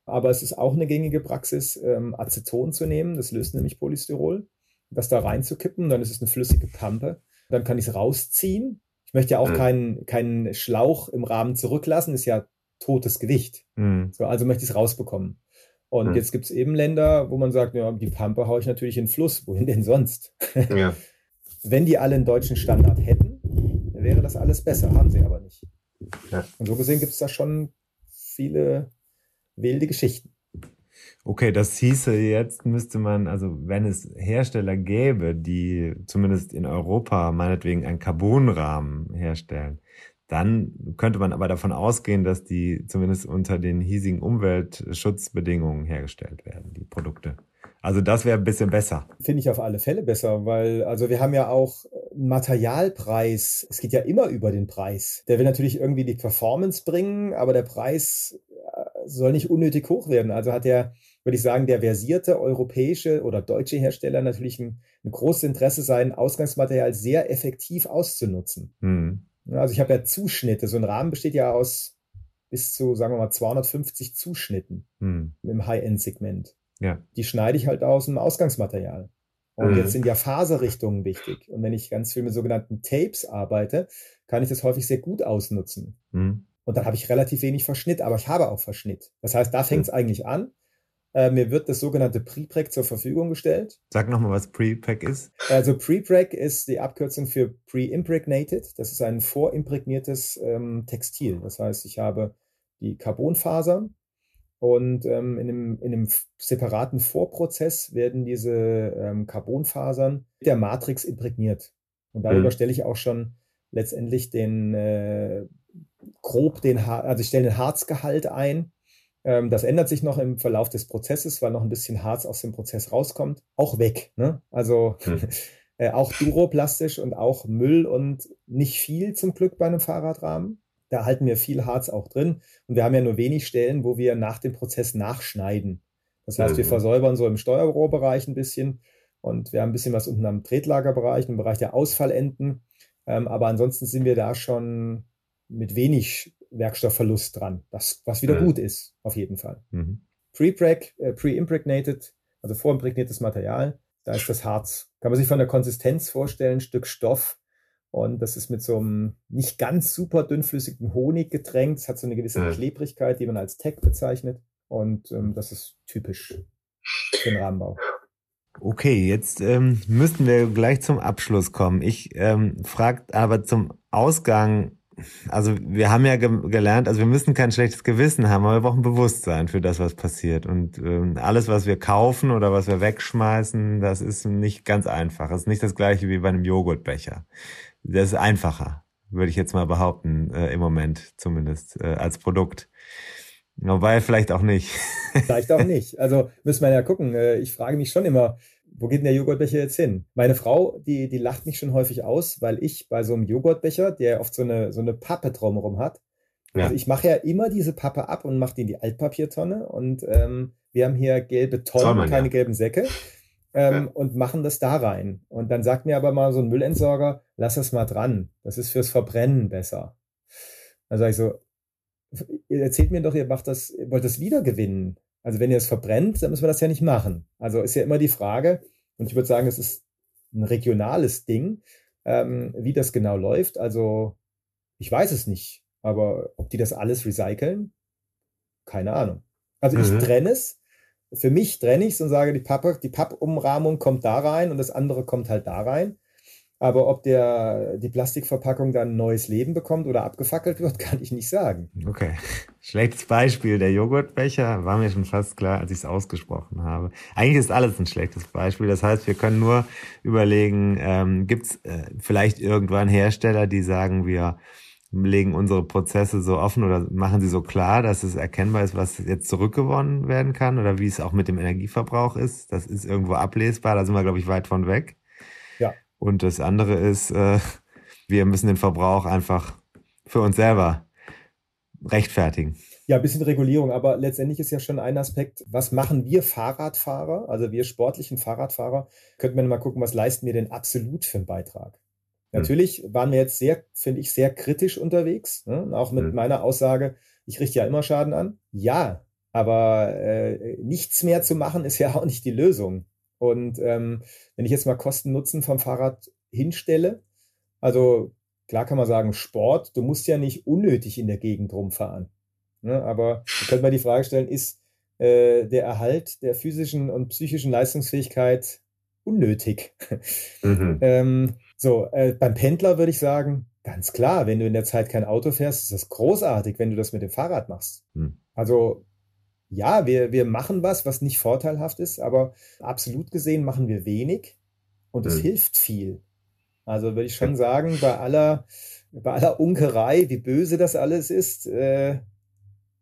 Aber es ist auch eine gängige Praxis, ähm, Aceton zu nehmen. Das löst nämlich Polystyrol. Das da reinzukippen, dann ist es eine flüssige Pampe. Dann kann ich es rausziehen. Ich möchte ja auch mhm. keinen, keinen Schlauch im Rahmen zurücklassen, ist ja totes Gewicht. Mhm. So, also möchte ich es rausbekommen. Und mhm. jetzt gibt es eben Länder, wo man sagt, ja, die Pampe haue ich natürlich in den Fluss. Wohin denn sonst? Ja. Wenn die alle einen deutschen Standard hätten, wäre das alles besser. Haben sie aber nicht. Ja. Und so gesehen gibt es da schon viele wilde Geschichten. Okay, das hieße jetzt müsste man, also wenn es Hersteller gäbe, die zumindest in Europa meinetwegen einen Carbonrahmen herstellen, dann könnte man aber davon ausgehen, dass die zumindest unter den hiesigen Umweltschutzbedingungen hergestellt werden, die Produkte. Also das wäre ein bisschen besser. Finde ich auf alle Fälle besser, weil also wir haben ja auch einen Materialpreis. Es geht ja immer über den Preis. Der will natürlich irgendwie die Performance bringen, aber der Preis soll nicht unnötig hoch werden. Also hat der, würde ich sagen, der versierte europäische oder deutsche Hersteller natürlich ein, ein großes Interesse, sein Ausgangsmaterial sehr effektiv auszunutzen. Mhm. Also ich habe ja Zuschnitte. So ein Rahmen besteht ja aus bis zu, sagen wir mal, 250 Zuschnitten mhm. im High-End-Segment. Ja. Die schneide ich halt aus dem Ausgangsmaterial. Und mhm. jetzt sind ja Faserrichtungen wichtig. Und wenn ich ganz viel mit sogenannten Tapes arbeite, kann ich das häufig sehr gut ausnutzen. Mhm. Und dann habe ich relativ wenig Verschnitt, aber ich habe auch Verschnitt. Das heißt, da fängt es eigentlich an. Äh, mir wird das sogenannte Prepreg zur Verfügung gestellt. Sag nochmal, was Prepreg ist. Also Prepreg ist die Abkürzung für Pre-Impregnated. Das ist ein vorimprägniertes ähm, Textil. Das heißt, ich habe die Carbonfasern und ähm, in, einem, in einem separaten Vorprozess werden diese ähm, Carbonfasern mit der Matrix imprägniert. Und darüber mhm. stelle ich auch schon letztendlich den äh, grob den, also ich stelle den Harzgehalt ein. Ähm, das ändert sich noch im Verlauf des Prozesses, weil noch ein bisschen Harz aus dem Prozess rauskommt. Auch weg. Ne? Also hm. äh, auch duroplastisch und auch Müll und nicht viel zum Glück bei einem Fahrradrahmen. da halten wir viel Harz auch drin. Und wir haben ja nur wenig Stellen, wo wir nach dem Prozess nachschneiden. Das heißt, wir mhm. versäubern so im Steuerrohrbereich ein bisschen und wir haben ein bisschen was unten am Tretlagerbereich, im Bereich der Ausfallenden. Ähm, aber ansonsten sind wir da schon mit wenig Werkstoffverlust dran, was, was wieder mhm. gut ist, auf jeden Fall. Mhm. Pre-Preg, äh, pre-impregnated, also vorimprägniertes Material, da ist das Harz. Kann man sich von der Konsistenz vorstellen, ein Stück Stoff. Und das ist mit so einem nicht ganz super dünnflüssigen Honig getränkt. Es hat so eine gewisse mhm. Klebrigkeit, die man als Tech bezeichnet. Und ähm, das ist typisch für den Rahmenbau. Okay, jetzt ähm, müssten wir gleich zum Abschluss kommen. Ich ähm, frage aber zum Ausgang, also wir haben ja ge gelernt, also wir müssen kein schlechtes Gewissen haben, aber wir brauchen Bewusstsein für das, was passiert. Und ähm, alles, was wir kaufen oder was wir wegschmeißen, das ist nicht ganz einfach. Das ist nicht das gleiche wie bei einem Joghurtbecher. Das ist einfacher, würde ich jetzt mal behaupten, äh, im Moment zumindest äh, als Produkt. Wobei vielleicht auch nicht. Vielleicht auch nicht. Also müssen wir ja gucken. Äh, ich frage mich schon immer, wo geht denn der Joghurtbecher jetzt hin? Meine Frau, die, die lacht mich schon häufig aus, weil ich bei so einem Joghurtbecher, der oft so eine, so eine Pappe drumherum hat, ja. also ich mache ja immer diese Pappe ab und mache die in die Altpapiertonne und ähm, wir haben hier gelbe Tonnen, man, keine ja. gelben Säcke ähm, ja. und machen das da rein. Und dann sagt mir aber mal so ein Müllentsorger, lass das mal dran. Das ist fürs Verbrennen besser. Dann sage ich so, ihr erzählt mir doch, ihr macht das, ihr wollt das wieder gewinnen. Also wenn ihr es verbrennt, dann müssen wir das ja nicht machen. Also ist ja immer die Frage, und ich würde sagen, es ist ein regionales Ding, ähm, wie das genau läuft. Also ich weiß es nicht, aber ob die das alles recyceln, keine Ahnung. Also mhm. ich trenne es. Für mich trenne ich es und sage, die, Pappe, die Pappumrahmung kommt da rein und das andere kommt halt da rein. Aber ob der, die Plastikverpackung dann neues Leben bekommt oder abgefackelt wird, kann ich nicht sagen. Okay. Schlechtes Beispiel. Der Joghurtbecher war mir schon fast klar, als ich es ausgesprochen habe. Eigentlich ist alles ein schlechtes Beispiel. Das heißt, wir können nur überlegen, ähm, gibt es äh, vielleicht irgendwann Hersteller, die sagen, wir legen unsere Prozesse so offen oder machen sie so klar, dass es erkennbar ist, was jetzt zurückgewonnen werden kann oder wie es auch mit dem Energieverbrauch ist. Das ist irgendwo ablesbar. Da sind wir, glaube ich, weit von weg. Und das andere ist, äh, wir müssen den Verbrauch einfach für uns selber rechtfertigen. Ja, ein bisschen Regulierung, aber letztendlich ist ja schon ein Aspekt, was machen wir Fahrradfahrer, also wir sportlichen Fahrradfahrer, könnten wir mal gucken, was leisten wir denn absolut für einen Beitrag? Hm. Natürlich waren wir jetzt sehr, finde ich, sehr kritisch unterwegs, ne? auch mit hm. meiner Aussage, ich richte ja immer Schaden an. Ja, aber äh, nichts mehr zu machen ist ja auch nicht die Lösung. Und ähm, wenn ich jetzt mal Kosten-Nutzen vom Fahrrad hinstelle, also klar kann man sagen, Sport, du musst ja nicht unnötig in der Gegend rumfahren. Ne? Aber da könnte man die Frage stellen, ist äh, der Erhalt der physischen und psychischen Leistungsfähigkeit unnötig? Mhm. ähm, so, äh, beim Pendler würde ich sagen, ganz klar, wenn du in der Zeit kein Auto fährst, ist das großartig, wenn du das mit dem Fahrrad machst. Mhm. Also ja, wir, wir machen was, was nicht vorteilhaft ist, aber absolut gesehen machen wir wenig und es mhm. hilft viel. Also würde ich schon sagen, bei aller, bei aller Unkerei, wie böse das alles ist, äh,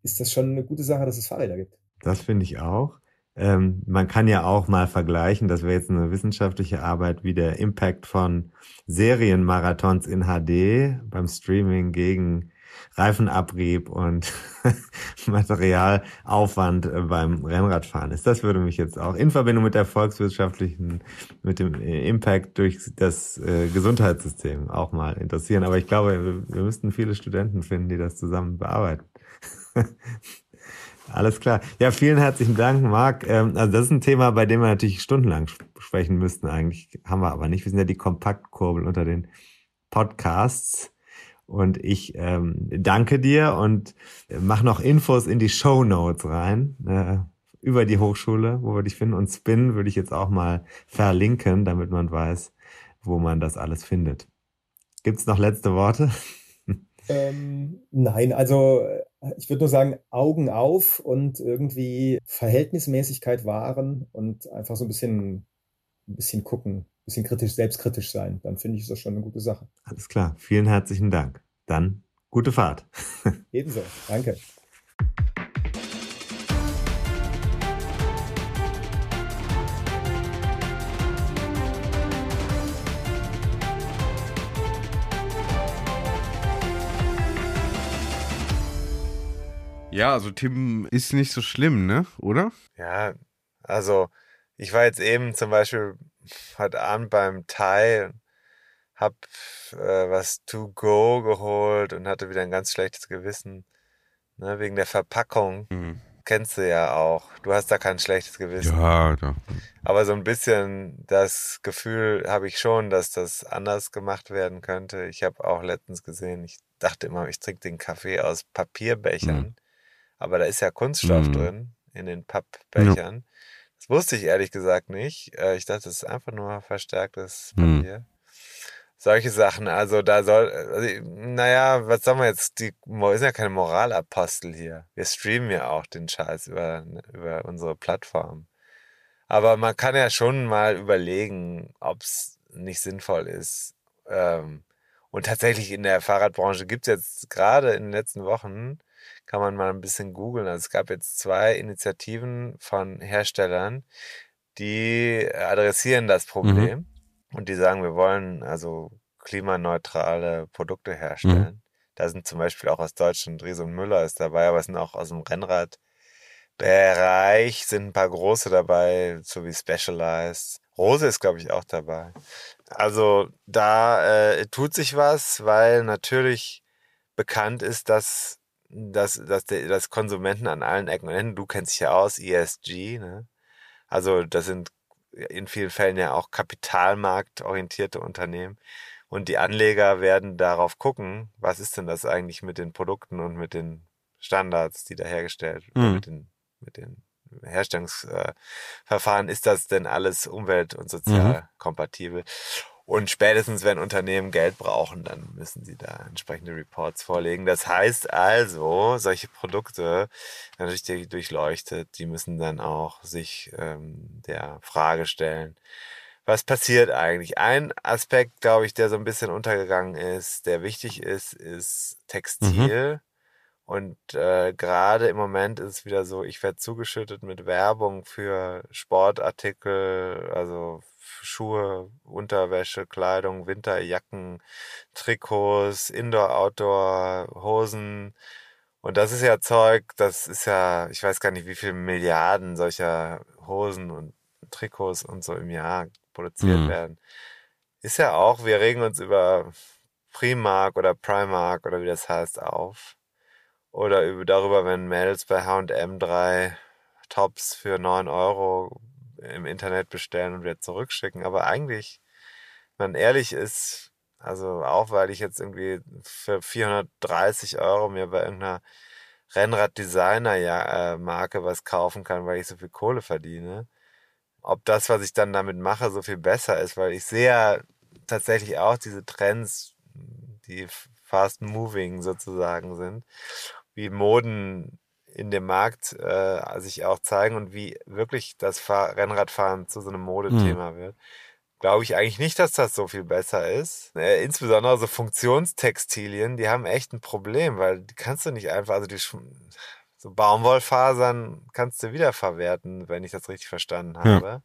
ist das schon eine gute Sache, dass es Fahrräder gibt. Das finde ich auch. Ähm, man kann ja auch mal vergleichen, das wäre jetzt eine wissenschaftliche Arbeit, wie der Impact von Serienmarathons in HD beim Streaming gegen Reifenabrieb und Materialaufwand äh, beim Rennradfahren ist. Das würde mich jetzt auch in Verbindung mit der volkswirtschaftlichen, mit dem äh, Impact durch das äh, Gesundheitssystem auch mal interessieren. Aber ich glaube, wir, müssten viele Studenten finden, die das zusammen bearbeiten. Alles klar. Ja, vielen herzlichen Dank, Marc. Ähm, also das ist ein Thema, bei dem wir natürlich stundenlang sprechen müssten. Eigentlich haben wir aber nicht. Wir sind ja die Kompaktkurbel unter den Podcasts. Und ich ähm, danke dir und mach noch Infos in die Show Notes rein äh, über die Hochschule, wo wir dich finden. Und Spin würde ich jetzt auch mal verlinken, damit man weiß, wo man das alles findet. Gibt's noch letzte Worte? Ähm, nein, also äh, ich würde nur sagen, Augen auf und irgendwie Verhältnismäßigkeit wahren und einfach so ein bisschen, ein bisschen gucken, bisschen kritisch, selbstkritisch sein, dann finde ich das schon eine gute Sache. Alles klar. Vielen herzlichen Dank. Dann gute Fahrt. Ebenso. Danke. Ja, also Tim ist nicht so schlimm, ne? Oder? Ja, also ich war jetzt eben zum Beispiel heute Abend beim Thai, hab äh, was to go geholt und hatte wieder ein ganz schlechtes Gewissen, ne, wegen der Verpackung. Mhm. Kennst du ja auch. Du hast da kein schlechtes Gewissen. Ja, da. Aber so ein bisschen das Gefühl habe ich schon, dass das anders gemacht werden könnte. Ich habe auch letztens gesehen, ich dachte immer, ich trinke den Kaffee aus Papierbechern, Mhm. aber da ist ja Kunststoff Mhm. drin in den Pappbechern. Das wusste ich ehrlich gesagt nicht. Äh, Ich dachte, es ist einfach nur verstärktes Mhm. Papier. Solche Sachen, also da soll, also, naja, was sagen wir jetzt, die wir sind ja keine Moralapostel hier. Wir streamen ja auch den Scheiß über, über unsere Plattform. Aber man kann ja schon mal überlegen, ob es nicht sinnvoll ist. Ähm, und tatsächlich in der Fahrradbranche gibt es jetzt gerade in den letzten Wochen, kann man mal ein bisschen googeln. Also es gab jetzt zwei Initiativen von Herstellern, die adressieren das Problem und die sagen, wir wollen also klimaneutrale Produkte herstellen. Da sind zum Beispiel auch aus Deutschland Riese und Müller ist dabei, aber es sind auch aus dem Rennradbereich sind ein paar große dabei, so wie Specialized. Rose ist, glaube ich, auch dabei. Also da äh, tut sich was, weil natürlich bekannt ist, dass, dass, dass, der, dass Konsumenten an allen Ecken und Enden, du kennst dich ja aus, ESG, ne? Also das sind in vielen Fällen ja auch kapitalmarktorientierte Unternehmen. Und die Anleger werden darauf gucken, was ist denn das eigentlich mit den Produkten und mit den Standards, die da hergestellt, Mhm. mit den, mit den Herstellungsverfahren, ist das denn alles umwelt- und sozial kompatibel? Und spätestens, wenn Unternehmen Geld brauchen, dann müssen sie da entsprechende Reports vorlegen. Das heißt also, solche Produkte, natürlich die durchleuchtet, die müssen dann auch sich ähm, der Frage stellen, was passiert eigentlich? Ein Aspekt, glaube ich, der so ein bisschen untergegangen ist, der wichtig ist, ist Textil. Und äh, gerade im Moment ist es wieder so, ich werde zugeschüttet mit Werbung für Sportartikel, also Schuhe, Unterwäsche, Kleidung, Winterjacken, Trikots, Indoor, Outdoor, Hosen. Und das ist ja Zeug, das ist ja, ich weiß gar nicht, wie viele Milliarden solcher Hosen und Trikots und so im Jahr produziert Mhm. werden. Ist ja auch, wir regen uns über Primark oder Primark oder wie das heißt auf. Oder über, darüber, wenn Mädels bei H&M drei Tops für 9 Euro im Internet bestellen und wieder zurückschicken. Aber eigentlich, wenn man ehrlich ist, also auch weil ich jetzt irgendwie für 430 Euro mir bei irgendeiner Rennrad-Designer-Marke was kaufen kann, weil ich so viel Kohle verdiene, ob das, was ich dann damit mache, so viel besser ist, weil ich sehe ja tatsächlich auch diese Trends, die fast moving sozusagen sind, wie Moden in dem Markt äh, sich auch zeigen und wie wirklich das Fahr Rennradfahren zu so einem Modethema wird. Glaube ich eigentlich nicht, dass das so viel besser ist. Äh, insbesondere so Funktionstextilien, die haben echt ein Problem, weil die kannst du nicht einfach, also die so Baumwollfasern kannst du wiederverwerten, wenn ich das richtig verstanden habe.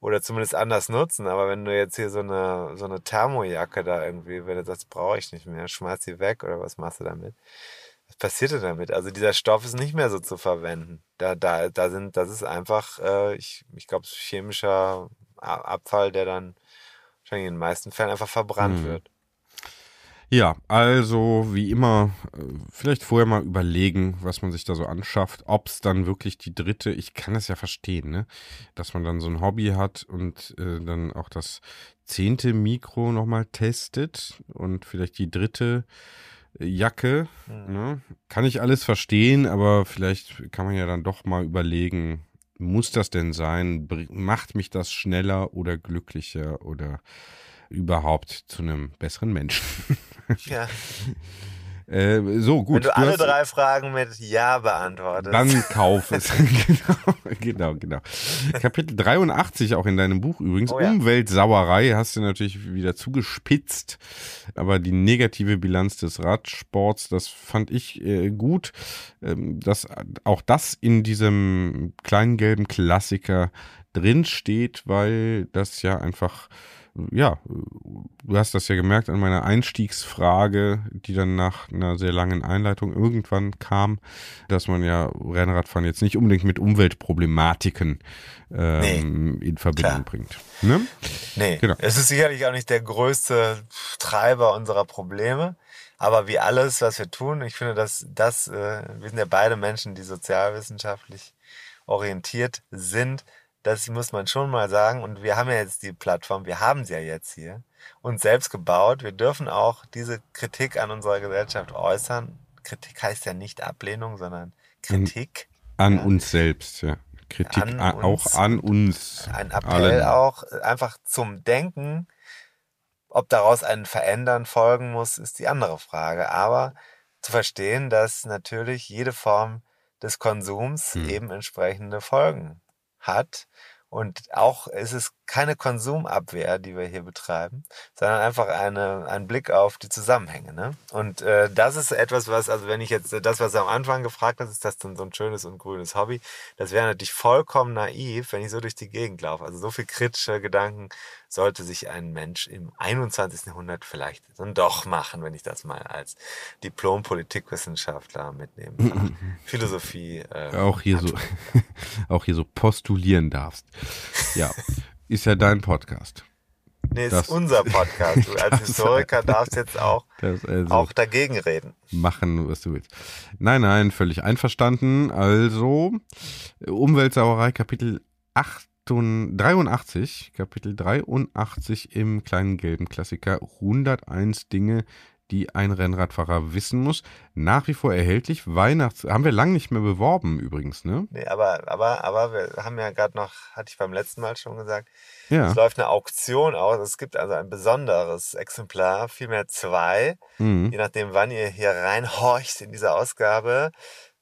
Oder zumindest anders nutzen. Aber wenn du jetzt hier so eine, so eine Thermojacke da irgendwie, wenn du sagst, brauche ich nicht mehr, schmeiß sie weg oder was machst du damit? Was passiert denn damit? Also dieser Stoff ist nicht mehr so zu verwenden. Da, da, da sind, das ist einfach, äh, ich, ich glaube, chemischer Abfall, der dann wahrscheinlich in den meisten Fällen einfach verbrannt Mhm. wird. Ja, also wie immer, äh, vielleicht vorher mal überlegen, was man sich da so anschafft, ob es dann wirklich die dritte, ich kann es ja verstehen, ne? dass man dann so ein Hobby hat und äh, dann auch das zehnte Mikro nochmal testet und vielleicht die dritte Jacke. Ne? Kann ich alles verstehen, aber vielleicht kann man ja dann doch mal überlegen, muss das denn sein? Macht mich das schneller oder glücklicher oder überhaupt zu einem besseren Menschen? Ja. Äh, so, gut. Wenn du alle hast- drei Fragen mit Ja beantwortest. Dann kauf es. genau, genau, genau. Kapitel 83 auch in deinem Buch übrigens. Oh ja. Umweltsauerei hast du natürlich wieder zugespitzt. Aber die negative Bilanz des Radsports, das fand ich äh, gut, ähm, dass auch das in diesem kleinen gelben Klassiker drin steht, weil das ja einfach ja, du hast das ja gemerkt an meiner Einstiegsfrage, die dann nach einer sehr langen Einleitung irgendwann kam, dass man ja Rennradfahren jetzt nicht unbedingt mit Umweltproblematiken ähm, nee, in Verbindung klar. bringt. Ne? Nee, genau. es ist sicherlich auch nicht der größte Treiber unserer Probleme. Aber wie alles, was wir tun, ich finde, dass das, äh, wir sind ja beide Menschen, die sozialwissenschaftlich orientiert sind, das muss man schon mal sagen. Und wir haben ja jetzt die Plattform, wir haben sie ja jetzt hier, uns selbst gebaut. Wir dürfen auch diese Kritik an unserer Gesellschaft äußern. Kritik heißt ja nicht Ablehnung, sondern Kritik. An, an ja. uns selbst, ja. Kritik an auch uns, an uns. Ein Appell allen. auch einfach zum Denken. Ob daraus ein Verändern folgen muss, ist die andere Frage. Aber zu verstehen, dass natürlich jede Form des Konsums hm. eben entsprechende Folgen hat. Und auch ist es keine Konsumabwehr, die wir hier betreiben, sondern einfach eine, ein Blick auf die Zusammenhänge. Ne? Und äh, das ist etwas, was, also wenn ich jetzt das, was am Anfang gefragt hast, ist das dann so ein schönes und grünes Hobby? Das wäre natürlich vollkommen naiv, wenn ich so durch die Gegend laufe. Also so viel kritische Gedanken sollte sich ein Mensch im 21. Jahrhundert vielleicht dann doch machen, wenn ich das mal als Diplom-Politikwissenschaftler mitnehme. Philosophie. Äh, auch hier so, auch hier so postulieren darfst. Ja, ist ja dein Podcast. Nee, das, ist unser Podcast. Du als Historiker darfst jetzt auch, also auch dagegen reden. Machen, was du willst. Nein, nein, völlig einverstanden. Also, Umweltsauerei, Kapitel 8 83, Kapitel 83 im kleinen gelben Klassiker 101 Dinge, die ein Rennradfahrer wissen muss. Nach wie vor erhältlich. Weihnachts haben wir lang nicht mehr beworben übrigens, ne? Nee, aber, aber, aber wir haben ja gerade noch, hatte ich beim letzten Mal schon gesagt, ja. es läuft eine Auktion aus. Es gibt also ein besonderes Exemplar, vielmehr zwei, mhm. je nachdem, wann ihr hier reinhorcht in diese Ausgabe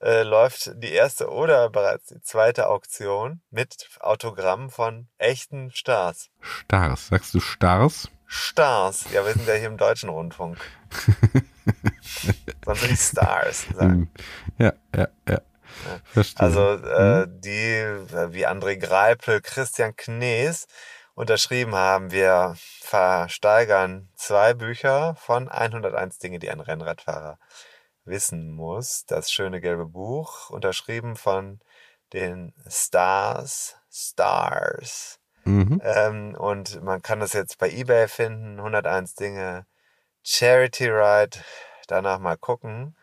äh, läuft die erste oder bereits die zweite Auktion mit Autogramm von echten Stars. Stars, sagst du Stars? Stars, ja, wir sind ja hier im deutschen Rundfunk. Sonst würde ich Stars sagen. Ja, ja, ja. Verstehe. Also äh, mhm. die, wie André Greipel, Christian Knees unterschrieben haben, wir versteigern zwei Bücher von 101 Dinge, die ein Rennradfahrer wissen muss. Das schöne gelbe Buch, unterschrieben von den Stars, Stars. Mhm. Ähm, und man kann das jetzt bei eBay finden, 101 Dinge, Charity Ride, danach mal gucken.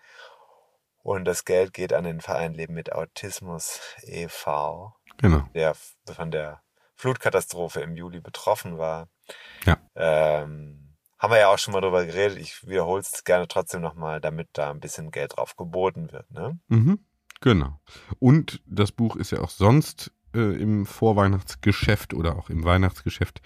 Und das Geld geht an den Verein Leben mit Autismus e.V., genau. der von der Flutkatastrophe im Juli betroffen war. Ja. Ähm, haben wir ja auch schon mal drüber geredet. Ich wiederhole es gerne trotzdem nochmal, damit da ein bisschen Geld drauf geboten wird. Ne? Mhm, genau. Und das Buch ist ja auch sonst äh, im Vorweihnachtsgeschäft oder auch im Weihnachtsgeschäft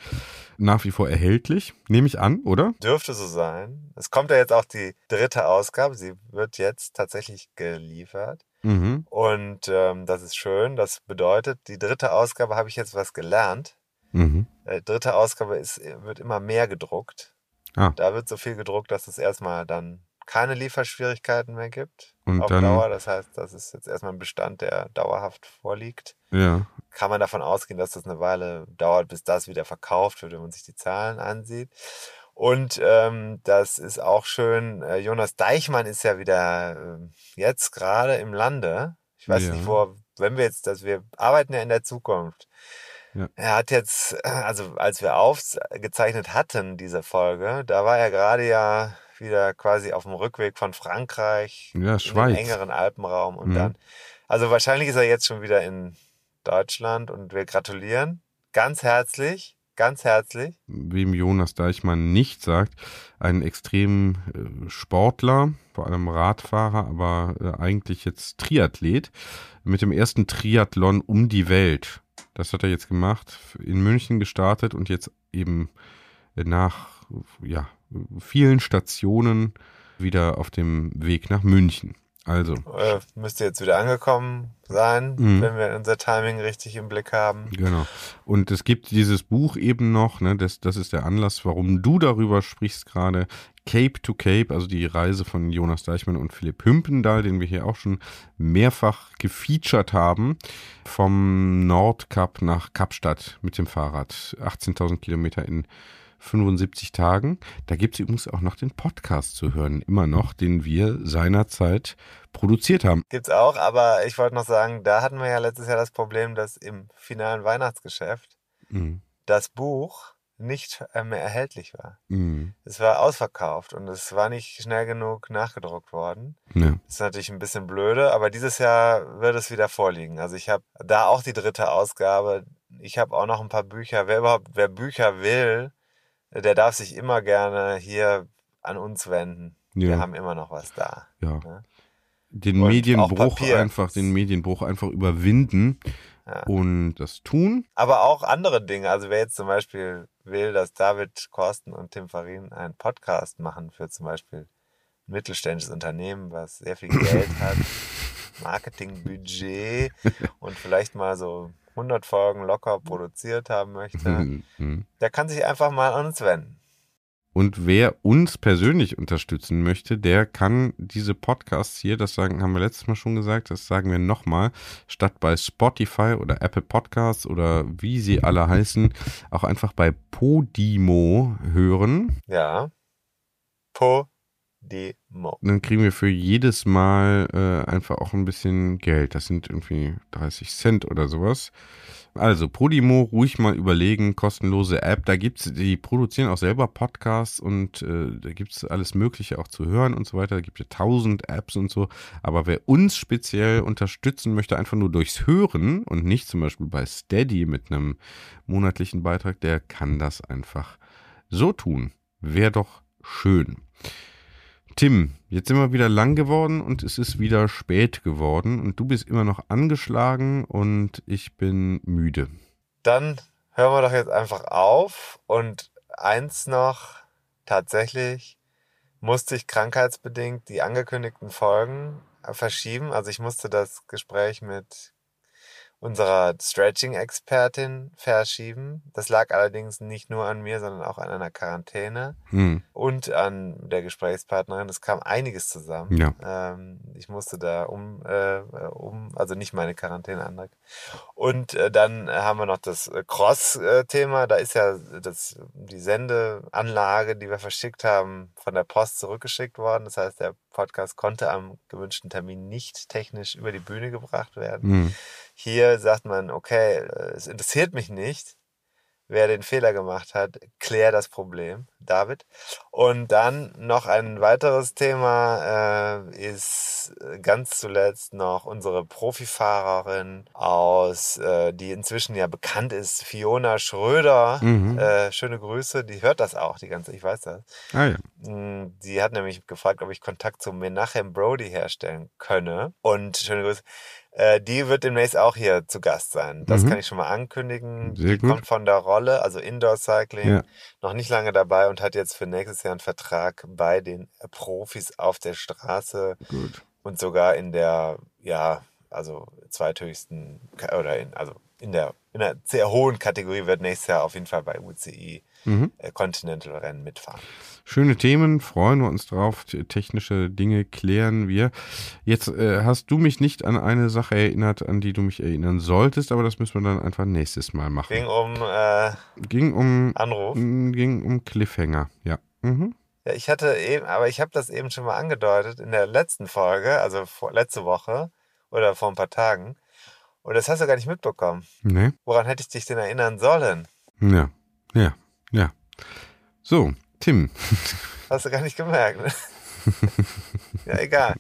nach wie vor erhältlich. Nehme ich an, oder? Dürfte so sein. Es kommt ja jetzt auch die dritte Ausgabe. Sie wird jetzt tatsächlich geliefert. Mhm. Und ähm, das ist schön. Das bedeutet, die dritte Ausgabe habe ich jetzt was gelernt. Mhm. Die dritte Ausgabe ist, wird immer mehr gedruckt. Ah. Da wird so viel gedruckt, dass es erstmal dann keine Lieferschwierigkeiten mehr gibt und auf dann, Dauer. Das heißt, das ist jetzt erstmal ein Bestand, der dauerhaft vorliegt. Ja. Kann man davon ausgehen, dass das eine Weile dauert, bis das wieder verkauft wird, wenn man sich die Zahlen ansieht. Und ähm, das ist auch schön. Äh, Jonas Deichmann ist ja wieder äh, jetzt gerade im Lande. Ich weiß ja. nicht, wo, wenn wir jetzt, dass wir arbeiten ja in der Zukunft. Ja. Er hat jetzt, also als wir aufgezeichnet hatten, diese Folge, da war er gerade ja wieder quasi auf dem Rückweg von Frankreich ja, Schweiz. in den engeren Alpenraum und mhm. dann, also wahrscheinlich ist er jetzt schon wieder in Deutschland und wir gratulieren ganz herzlich, ganz herzlich. Wem Jonas Deichmann nicht sagt, ein extrem äh, Sportler, vor allem Radfahrer, aber äh, eigentlich jetzt Triathlet mit dem ersten Triathlon um die Welt. Das hat er jetzt gemacht, in München gestartet und jetzt eben nach ja, vielen Stationen wieder auf dem Weg nach München. Also. Äh, müsste jetzt wieder angekommen sein, mhm. wenn wir unser Timing richtig im Blick haben. Genau. Und es gibt dieses Buch eben noch, ne, das, das ist der Anlass, warum du darüber sprichst gerade. Cape to Cape, also die Reise von Jonas Deichmann und Philipp Hümpendahl, den wir hier auch schon mehrfach gefeatured haben, vom Nordkap nach Kapstadt mit dem Fahrrad. 18.000 Kilometer in 75 Tagen. Da gibt es übrigens auch noch den Podcast zu hören, immer noch, den wir seinerzeit produziert haben. Gibt's auch, aber ich wollte noch sagen, da hatten wir ja letztes Jahr das Problem, dass im finalen Weihnachtsgeschäft Mhm. das Buch nicht äh, mehr erhältlich war. Mhm. Es war ausverkauft und es war nicht schnell genug nachgedruckt worden. Ja. Das ist natürlich ein bisschen blöde, aber dieses Jahr wird es wieder vorliegen. Also ich habe da auch die dritte Ausgabe. Ich habe auch noch ein paar Bücher. Wer überhaupt, wer Bücher will, der darf sich immer gerne hier an uns wenden. Wir Ja. haben immer noch was da. ja. Ja. Den Und Medienbruch einfach, den Medienbruch einfach überwinden Ja. und das tun. Aber auch andere Dinge. Also wer jetzt zum Beispiel will, dass David Korsten und Tim Farin einen Podcast machen für zum Beispiel ein mittelständisches Unternehmen, was sehr viel Geld hat, Marketingbudget und vielleicht mal so 100 Folgen locker produziert haben möchte, Mhm. der kann sich einfach mal an uns wenden. Und wer uns persönlich unterstützen möchte, der kann diese Podcasts hier, das sagen, haben wir letztes Mal schon gesagt, das sagen wir nochmal, statt bei Spotify oder Apple Podcasts oder wie sie alle heißen, auch einfach bei Podimo hören. Ja. Podimo. Dann kriegen wir für jedes Mal äh, einfach auch ein bisschen Geld. Das sind irgendwie 30 Cent oder sowas. Also Podimo ruhig mal überlegen, kostenlose App. Da gibt's, die produzieren auch selber Podcasts und äh, da gibt's alles Mögliche auch zu hören und so weiter. Da gibt es tausend Apps und so. Aber wer uns speziell unterstützen möchte, einfach nur durchs Hören und nicht zum Beispiel bei Steady mit einem monatlichen Beitrag, der kann das einfach so tun. Wäre doch schön. Tim, jetzt sind wir wieder lang geworden und es ist wieder spät geworden und du bist immer noch angeschlagen und ich bin müde. Dann hören wir doch jetzt einfach auf. Und eins noch, tatsächlich musste ich krankheitsbedingt die angekündigten Folgen verschieben. Also ich musste das Gespräch mit unserer Stretching-Expertin verschieben. Das lag allerdings nicht nur an mir, sondern auch an einer Quarantäne Hm, und an der Gesprächspartnerin. Es kam einiges zusammen. ja. Ähm, ich musste da um, äh, um, also nicht meine Quarantäne antrag. Und äh, dann haben wir noch das äh, Cross-Thema. Da ist ja das, die Sendeanlage, die wir verschickt haben, von der Post zurückgeschickt worden. Das heißt, der Podcast konnte am gewünschten Termin nicht technisch über die Bühne gebracht werden. Hm, Hier sagt man, okay, es interessiert mich nicht, wer den Fehler gemacht hat, klär das Problem, David. Und dann noch ein weiteres Thema äh, ist äh, ganz zuletzt noch unsere Profifahrerin aus, äh, die inzwischen ja bekannt ist, Fiona Schröder. Mhm. Äh, schöne Grüße, die hört das auch die ganze, ich weiß das. Ah ja. Mm, Die hat nämlich gefragt, ob ich Kontakt zu Menachem Brody herstellen könne. Und schöne Grüße. Äh, die wird demnächst auch hier zu Gast sein. Das Mhm. kann ich schon mal ankündigen. Sehr die gut. kommt von der Rolle, also Indoor Cycling, Ja. noch nicht lange dabei und hat jetzt für nächstes Jahr einen Vertrag bei den Profis auf der Straße Gut. und sogar in der, ja, also zweithöchsten oder in, also in der, in der sehr hohen Kategorie wird nächstes Jahr auf jeden Fall bei UCI Mhm. äh, Continental Rennen mitfahren. Schöne Themen, freuen wir uns drauf. Technische Dinge klären wir. Jetzt äh, hast du mich nicht an eine Sache erinnert, an die du mich erinnern solltest, aber das müssen wir dann einfach nächstes Mal machen. Ging um äh, Ging um, Anruf. ging um Cliffhanger, ja. Mhm. Ja, ich hatte eben, aber ich habe das eben schon mal angedeutet in der letzten Folge, also vor, letzte Woche oder vor ein paar Tagen. Und das hast du gar nicht mitbekommen. Ne? Woran hätte ich dich denn erinnern sollen? Ja, ja, ja. So, Tim. Hast du gar nicht gemerkt. Ne? ja, egal.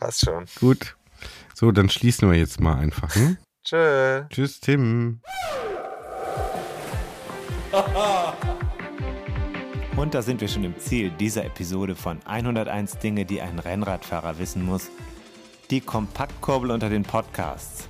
Passt schon. Gut. So, dann schließen wir jetzt mal einfach. Hm? Tschö. Tschüss, Tim. Und da sind wir schon im Ziel dieser Episode von 101 Dinge, die ein Rennradfahrer wissen muss. Die Kompaktkurbel unter den Podcasts.